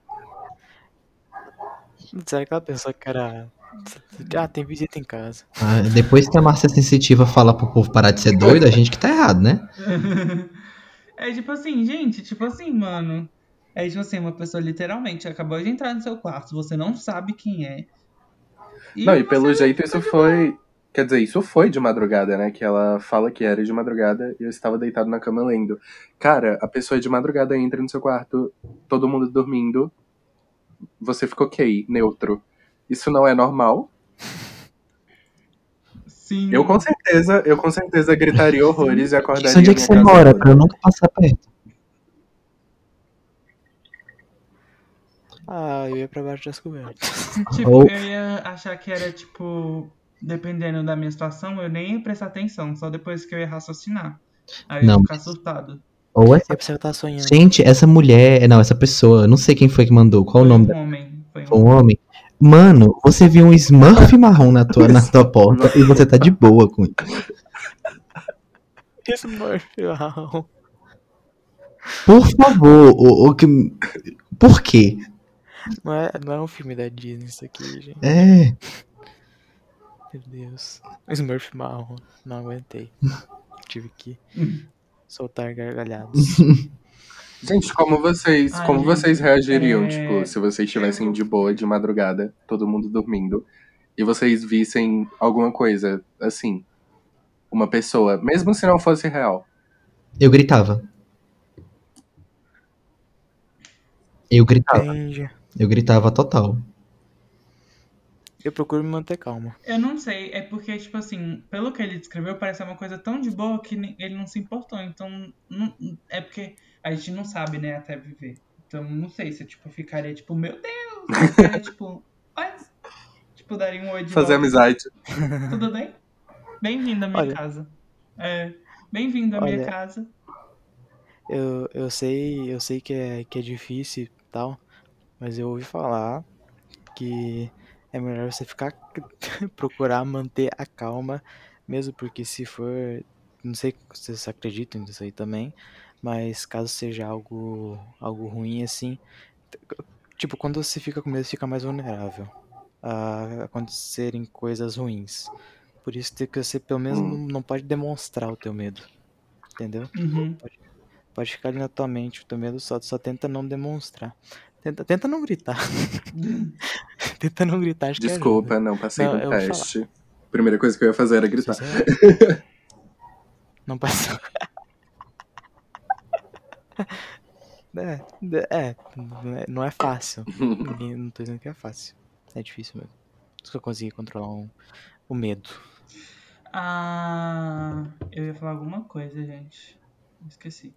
Será que ela pensou que era Ah, tem visita em casa. Ah, depois que a Márcia Sensitiva fala pro povo parar de ser doido, a gente que tá errado, né? É tipo assim, gente, tipo assim, mano. É tipo assim, uma pessoa literalmente acabou de entrar no seu quarto, você não sabe quem é. Não, e pelo jeito isso foi. Quer dizer, isso foi de madrugada, né? Que ela fala que era de madrugada e eu estava deitado na cama lendo. Cara, a pessoa de madrugada entra no seu quarto, todo mundo dormindo. Você fica ok, neutro. Isso não é normal. Sim. Eu com certeza, eu com certeza gritaria horrores e acordaria. Isso onde é que você mora, pra eu nunca passar perto. Ah, eu ia pra baixo das cobertas. Tipo, Ou- eu ia achar que era, tipo, dependendo da minha situação, eu nem ia prestar atenção, só depois que eu ia raciocinar. Aí eu Não, ia ficar surtado. Ou É essa. pra você estar sonhando. Gente, essa mulher. Não, essa pessoa. eu Não sei quem foi que mandou. Qual o Foi nome um dela? homem. Foi um Foi um homem. Mano, você viu um Smurf marrom na tua, na tua porta e você tá de boa com isso. Esse morfão. Por favor, o, o que. Por quê? Não é, não é um filme da Disney isso aqui, gente. É. Meu Deus. Smurf marrom. Não aguentei. Tive que soltar gargalhadas. Gente, como vocês, Ai, como gente, vocês reagiriam, é, tipo, se vocês estivessem de boa de madrugada, todo mundo dormindo, e vocês vissem alguma coisa, assim, uma pessoa, mesmo se não fosse real. Eu gritava. Eu gritava. Entende? Eu gritava total. Eu procuro me manter calmo. Eu não sei, é porque, tipo assim, pelo que ele descreveu, parece uma coisa tão de boa que ele não se importou. Então, não- é porque a gente não sabe, né, até viver. Então, não sei se eu, tipo, ficaria, tipo, meu Deus! Eu ficaria, tipo, oi! Tipo, daria um oi de Fazer volta. amizade. Tudo bem? Bem-vindo à minha Olha. casa. É, bem-vindo à minha Olha. casa. Eu, eu sei, eu sei que é, que é difícil e tal, mas eu ouvi falar que é melhor você ficar procurar manter a calma, mesmo porque se for, não sei se vocês acreditam nisso aí também, mas caso seja algo algo ruim assim, tipo quando você fica com medo, fica mais vulnerável a acontecerem coisas ruins. Por isso que você pelo menos Hum. não, pode demonstrar o teu medo. Entendeu? Uhum. Pode ficar ali na tua mente, o teu medo só, só tenta não demonstrar. Tenta, tenta não gritar. tenta não gritar, acho que Desculpa, não passei Não, no teste. Primeira coisa que eu ia fazer era gritar. Sincero? não passou. É, é, não é- não é fácil. Não tô dizendo que é fácil. É difícil mesmo. Por que eu consegui controlar um- o medo. Ah, eu ia falar alguma coisa, gente. Esqueci.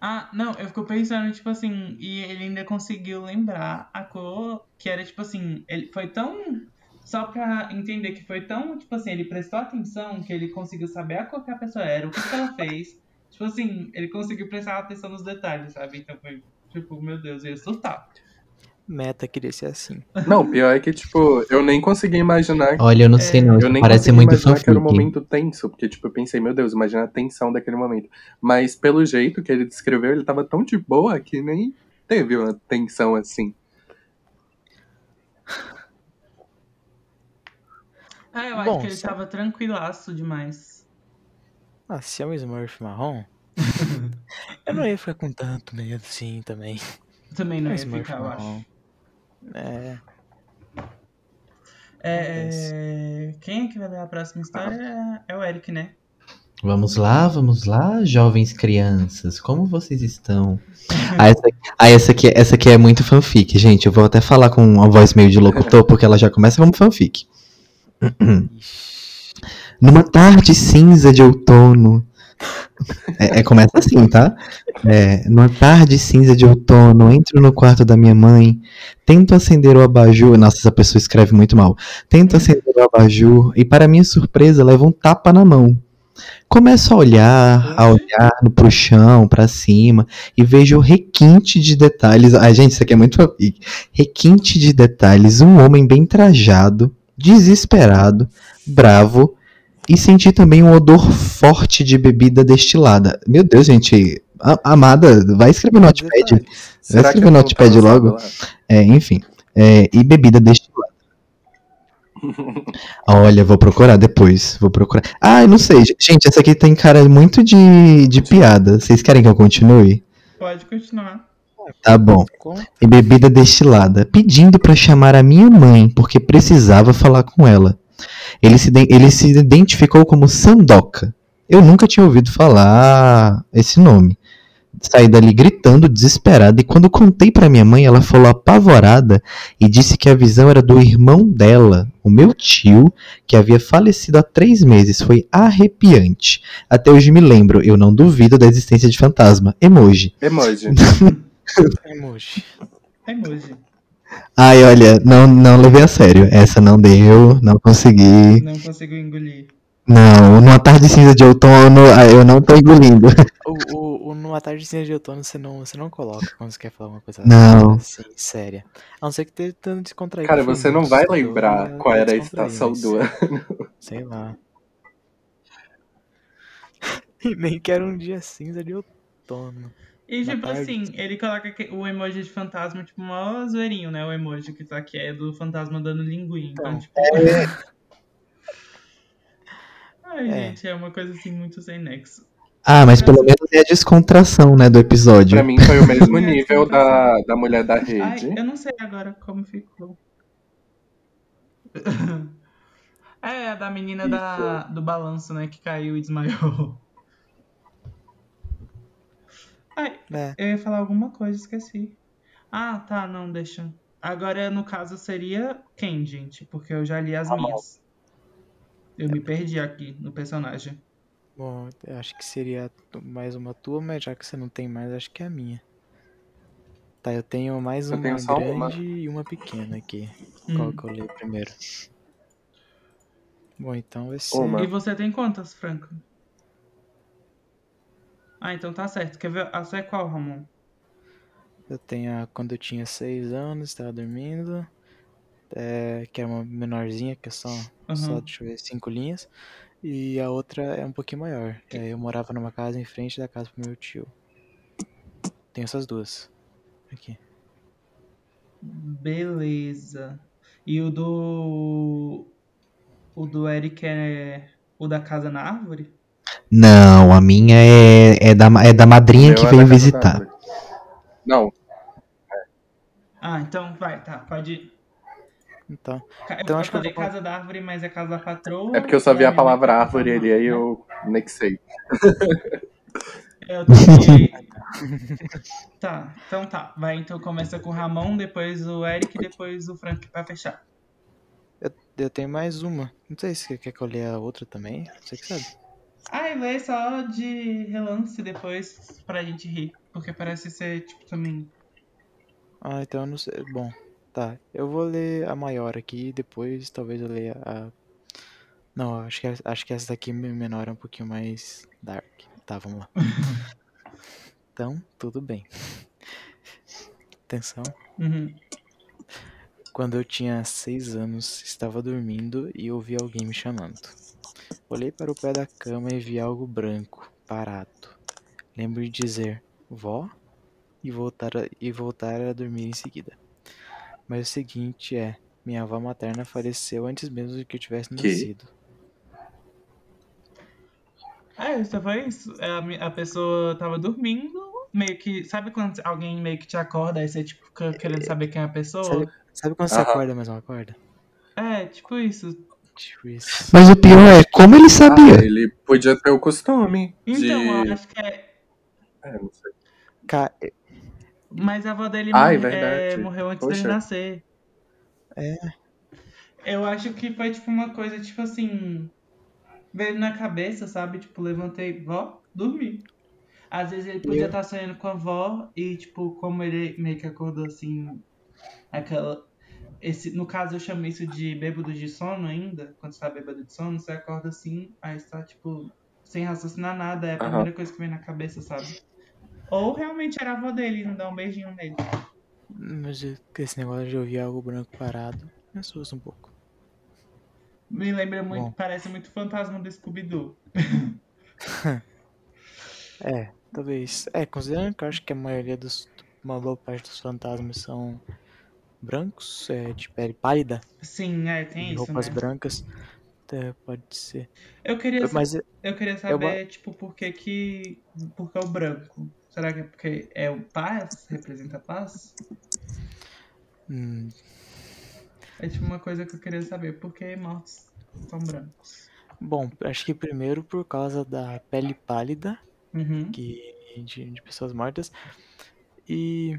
Ah, não, eu fico pensando, tipo assim, e ele ainda conseguiu lembrar a cor que era, tipo assim, ele foi tão. Só pra entender que foi tão, tipo assim, ele prestou atenção que ele conseguiu saber a cor que a pessoa era, o que, que ela fez. Tipo assim, ele conseguiu prestar atenção nos detalhes, sabe? Então foi, tipo, meu Deus, eu ia surtar. Meta queria ser assim. Não, pior é que, tipo, eu nem consegui imaginar. Olha, eu não sei não. Eu nem parece consegui muito imaginar que era um fanfic. momento tenso, porque, tipo, eu pensei, meu Deus, imagina a tensão daquele momento. Mas pelo jeito que ele descreveu, ele tava tão de boa que nem teve uma tensão assim. Ah, eu acho Bom, que ele só- tava tranquilaço demais. Ah, se é um Smurf marrom, eu não ia ficar com tanto medo assim também. Também não É ia Smurf ficar, eu acho. Marrom. É, É, quem é que vai ler a próxima história? É o Eric, né? Vamos lá, vamos lá, jovens crianças, como vocês estão? Ah, essa, ah, essa, aqui, essa aqui é muito fanfic, gente. Eu vou até falar com uma voz meio de locutor, porque ela já começa como fanfic. Numa tarde cinza de outono. É, é, começa assim, tá? É, numa tarde cinza de outono, entro no quarto da minha mãe, tento acender o abajur. Nossa, essa pessoa escreve muito mal. Tento acender o abajur e, para minha surpresa, levo um tapa na mão. Começo a olhar, a olhar pro chão, pra cima, e vejo requinte de detalhes. Ai, gente, isso aqui é muito. Requinte de detalhes, um homem bem trajado, desesperado, bravo, e senti também um odor forte de bebida destilada. Meu Deus, gente. a- Amada, vai escrever no Notepad. detalhes. Será escrever no Notepad logo? É, enfim. É, e bebida destilada. Olha, vou procurar depois. Vou procurar. Ah, eu não sei. Gente, essa aqui tem cara muito de, de piada. Vocês querem que eu continue? Pode continuar. Tá bom. E bebida destilada, pedindo pra chamar a minha mãe, porque precisava falar com ela. Ele se, ele se identificou como Sandoka. Eu nunca tinha ouvido falar esse nome. Saí dali gritando, desesperada, e quando contei pra minha mãe, ela falou apavorada e disse que a visão era do irmão dela, o meu tio, que havia falecido há três meses. Foi arrepiante. Até hoje me lembro, eu não duvido da existência de fantasma. Emoji. Emoji. Emoji. Emoji. Ai, olha, não, não levei a sério. Essa não deu, não consegui. Não consigo engolir. Não, numa tarde cinza de outono, ah, eu não tô engolindo. O, o, o numa tarde cinza de outono você não, você não coloca quando você quer falar uma coisa Não. assim, séria. A não ser que esteja tentando descontrair. Cara, você não vai lembrar eu qual era a estação do ano. Sei lá. E nem que era um dia cinza de outono. E Na tipo tarde. assim, ele coloca o emoji de fantasma, tipo, mó zoeirinho, né? O emoji que tá aqui é do fantasma dando linguinha. Então, Então, tipo. Ai, É. gente, é uma coisa assim muito sem nexo. Ah, mas pelo menos é a descontração, né, do episódio. Pra mim foi o mesmo É, nível da, da mulher da Ai, rede. eu não sei agora como ficou. É, a da menina da, do balanço, né? Que caiu e desmaiou. Ai, É. eu ia falar alguma coisa, esqueci. Ah, tá, não, deixa. Agora, no caso, seria quem, gente? Porque eu já li as minhas. Eu me perdi aqui no personagem. Bom, eu acho que seria mais uma tua, mas já que você não tem mais, acho que é a minha. Tá, eu tenho mais Eu uma tenho grande uma. e uma pequena aqui. Hum. Qual que eu leio primeiro? Bom, então vai ser. Uma. E você tem quantas, Franco? Ah, então tá certo. Quer ver? A sua é qual, Ramon? Eu tenho a quando eu tinha 6 anos, estava dormindo. é, que é uma menorzinha, que é só, só Aham. deixa eu ver, cinco linhas. E a outra é um pouquinho maior. que é, eu morava numa casa em frente da casa do meu tio. Tenho essas duas. Aqui. Beleza. E o do. O do Eric é o da casa na árvore? Não, a minha é, é, da, é da madrinha que é veio visitar. da. Não, Ah, então vai, tá, pode ir. Então, Então eu acho que eu falei vou- casa da árvore, mas é casa da patroa. é porque eu só e vi a palavra mãe árvore ali, aí eu nexei. Eu troquei. tá, então tá. Vai, então começa com o Ramon, depois o Eric, depois o Frank pra fechar. eu tenho mais uma. Não sei se você quer que eu leia a outra também. Você que sabe. Ai, lê só de relance depois pra gente rir. Porque parece ser, tipo, também. Ah, então eu não sei. Bom, tá. Eu vou ler a maior aqui e depois talvez eu leia a. Não, acho que, acho que essa daqui me- menor é um pouquinho mais dark. Tá, vamos lá. Então, tudo bem. Atenção. Uhum. Quando eu tinha seis anos, estava dormindo e ouvi alguém me chamando. Olhei para o pé da cama e vi algo branco, parado. Lembro de dizer, vó, e voltar a, e voltar a dormir em seguida. Mas o seguinte é, minha avó materna faleceu antes mesmo de que eu tivesse Que? nascido. É, só foi isso. É, A, a pessoa tava dormindo, meio que. Sabe quando alguém meio que te acorda aí você, tipo, fica querendo saber quem é a pessoa? Sabe, sabe quando você acorda, mas não acorda? É, tipo isso. Mas o pior é, como ele Ah, sabia? ele podia ter o costume Então, de. eu acho que é. É, não sei. Ca- Mas a avó dele Ah, é morre- é, morreu antes Poxa. dele nascer. É. Eu acho que foi tipo uma coisa, tipo assim. Veio na cabeça, sabe? Tipo, levantei, vó, dormi. Às vezes ele podia Eu- estar sonhando com a avó e, tipo, como ele meio que acordou assim. Aquela. Esse, no caso, eu chamo isso de bêbado de sono ainda. Quando você tá bêbado de sono, você acorda assim, aí você tá, tipo, sem raciocinar nada. É a primeira coisa que vem na cabeça, sabe? Ou realmente era a avó dele e não dá um beijinho nele. Mas eu- esse negócio de ouvir algo branco parado me assusta um pouco. Me lembra muito, Bom. parece muito fantasma do Scooby-Doo. É, talvez. É, considerando que eu acho que a maioria dos. Uma boa parte dos fantasmas são brancos, é, de pele pálida, Sim, é, tem isso, roupas né? brancas. É, pode ser. Eu queria, Mas é- eu queria saber, tipo, por que que... Por que o branco? Será que é porque é o paz? Representa a paz? hum, É tipo uma coisa que eu queria saber. Por que mortos são brancos? bom, acho que primeiro por causa da pele pálida Uhum. que, de, de pessoas mortas. E.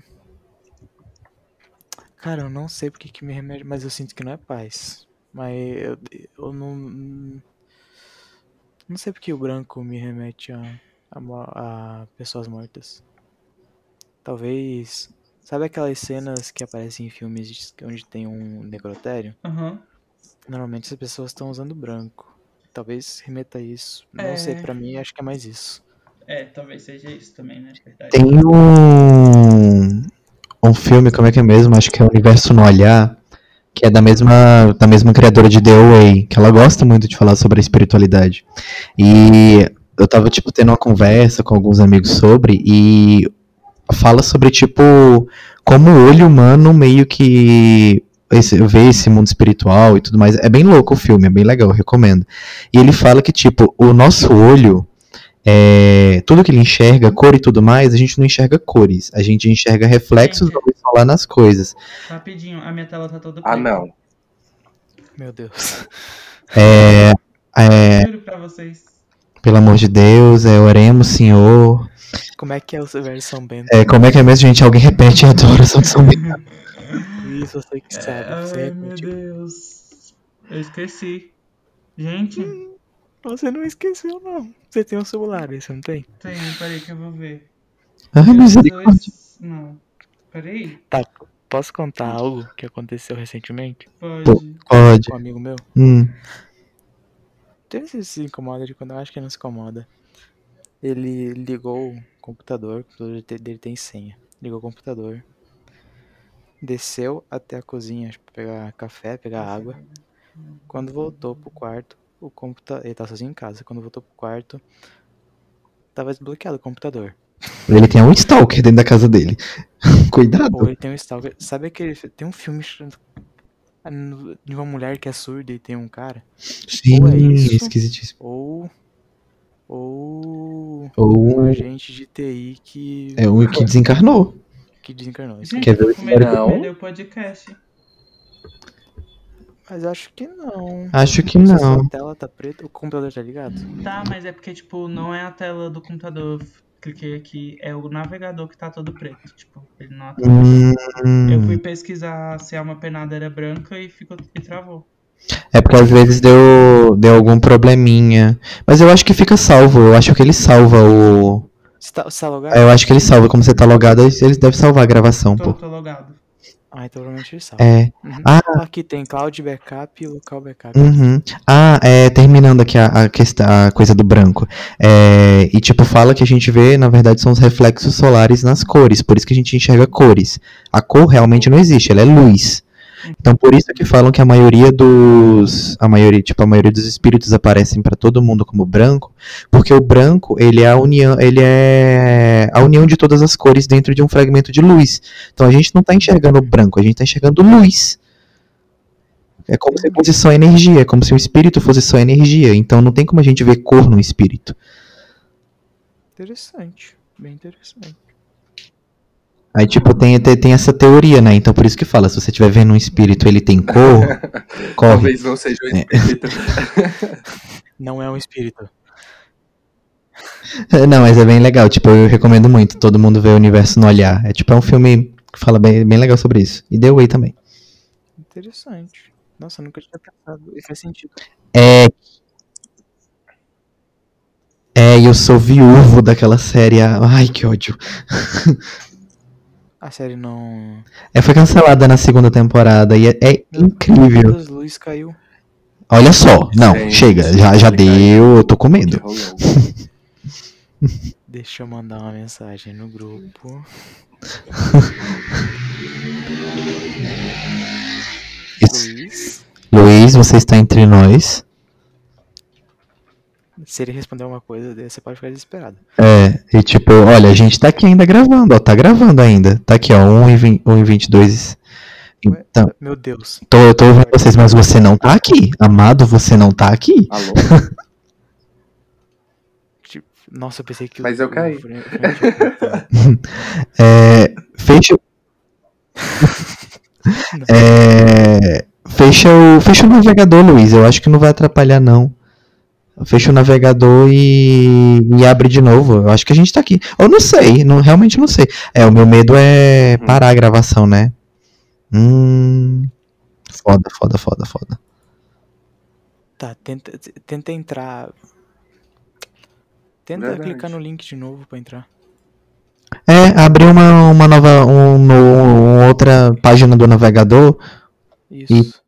Cara, eu não sei porque que me remete, mas eu sinto que não é paz. Mas eu, eu não. Não sei porque o branco me remete a, a, a pessoas mortas. Talvez. Sabe aquelas cenas que aparecem em filmes onde tem um necrotério? Aham. Normalmente as pessoas estão usando branco. Talvez remeta a isso. Não É. sei, pra mim acho que é mais isso. É, talvez seja isso também, né? Verdade. Tem um, um filme, como é que é mesmo? Acho que é o Universo no Olhar, que é da mesma, da mesma criadora de The Away, que ela gosta muito de falar sobre a espiritualidade. E eu tava, tipo, tendo uma conversa com alguns amigos sobre, e fala sobre, tipo, como o olho humano meio que esse, vê esse mundo espiritual e tudo mais. É bem louco o filme, é bem legal, recomendo. E ele fala que, tipo, o nosso olho é, tudo que ele enxerga, cor e tudo mais, a gente não enxerga cores. A gente enxerga reflexos da luz solar nas coisas. Rapidinho, a minha tela tá toda Ah, não. Meu Deus. É, é, Juro pra vocês. pelo amor de Deus, é, oremos, Senhor. Como é que é o versão Bento? É, como é que é mesmo, gente? Alguém repete a oração de São Bento. Isso, você que sabe. Você Ai, meu. Deus. Eu esqueci. Gente, Você não esqueceu, não. Você tem um celular aí, você não tem? tem, peraí que eu vou ver. Eu- misericórdia. eu- Não. Peraí. Tá, posso contar algo que aconteceu recentemente Pode. Pode. com um amigo meu? Hum. Tem se se incomoda de quando eu acho que ele não se incomoda. Ele ligou o computador, o computador dele- dele tem senha. Ligou o computador. Desceu até a cozinha pra pegar café, pegar água. Quando voltou pro quarto, o computador. Ele tá sozinho em casa. Quando voltou pro quarto, tava desbloqueado o computador. Ele tem um stalker dentro da casa dele. Cuidado. Ou ele tem um stalker. Sabe aquele. Tem um filme ah, de uma mulher que é surda e tem um cara? Sim, ou é isso, esquisitíssimo. Ou. Ou. Ou Um agente de TI que. é um que desencarnou. que desencarnou. Isso. Quer ver o Não. podcast. Mas acho que não. Acho que Se a não. sua tela tá preta, o computador tá ligado? Tá, mas é porque, tipo, não é a tela do computador. Eu cliquei aqui, é o navegador que tá todo preto. Tipo, ele não atualiza. Eu fui Hum, pesquisar se a alma penada era branca e ficou e travou. é porque às vezes deu, deu algum probleminha. Mas eu acho que fica salvo. Eu acho que ele salva o. Você tá, você tá logado? Eu acho que ele salva. Como você tá logado, eles eles devem salvar a gravação, Tô, pô. tô logado. Ah, então provavelmente ele salva. É. Uhum. Ah. Aqui tem cloud backup e local backup. Uhum. Ah, é, terminando aqui a, a, questão, a coisa do branco. É, e tipo, fala que a gente vê, na verdade, são os reflexos solares nas cores. Por isso que a gente enxerga cores. A cor realmente não existe, ela é luz. Então por isso que falam que a maioria dos. A maioria, tipo, a maioria dos espíritos aparecem pra todo mundo como branco. Porque o branco, ele é a união, ele é a união de todas as cores dentro de um fragmento de luz. Então a gente não tá enxergando branco, a gente tá enxergando luz. É como se fosse só energia, é como se o espírito fosse só energia. Então não tem como a gente ver cor no espírito. Interessante. Bem interessante. Aí, tipo, tem, tem, tem essa teoria, né? Então por isso que fala, se você estiver vendo um espírito ele tem cor, corre. Talvez não seja o espírito. Não é um espírito. Não, mas é bem legal, tipo, eu recomendo muito todo mundo ver o universo no olhar. É tipo, é um filme que fala bem, bem legal sobre isso. E The Way também. Interessante. Nossa, nunca tinha pensado. E faz sentido. É. É, eu sou viúvo daquela série. Ai, que ódio. A série não. É, foi cancelada na segunda temporada e é, é incrível. Luzes caiu. Olha só, não, chega, já, já deu, eu tô com medo. Deixa eu mandar uma mensagem no grupo. Luiz. Luiz, você está entre nós. Se ele responder uma coisa, você pode ficar desesperado. É, e tipo, olha, a gente tá aqui ainda gravando, ó, tá gravando ainda. Tá aqui, ó, 1 e 20 1 e 22. Ué, Então, Meu Deus. tô, eu tô ouvindo vocês, mas você não tá aqui. Amado, você não tá aqui. Alô? Tipo, nossa, eu pensei que o- Mas eu o caí. É, fecha. É, fecha, o, fecha o navegador, Luiz. Eu acho que não vai atrapalhar, não. Fecha o navegador e, e abre de novo. Eu acho que a gente tá aqui. Eu não sei, não, realmente não sei. É, o meu medo é parar a gravação, né? Hum. Foda, foda, foda, foda. Tá, tenta, tenta entrar. Tenta Verdade. clicar no link de novo pra entrar. É, abrir uma, uma nova. Um, uma outra página do navegador Isso.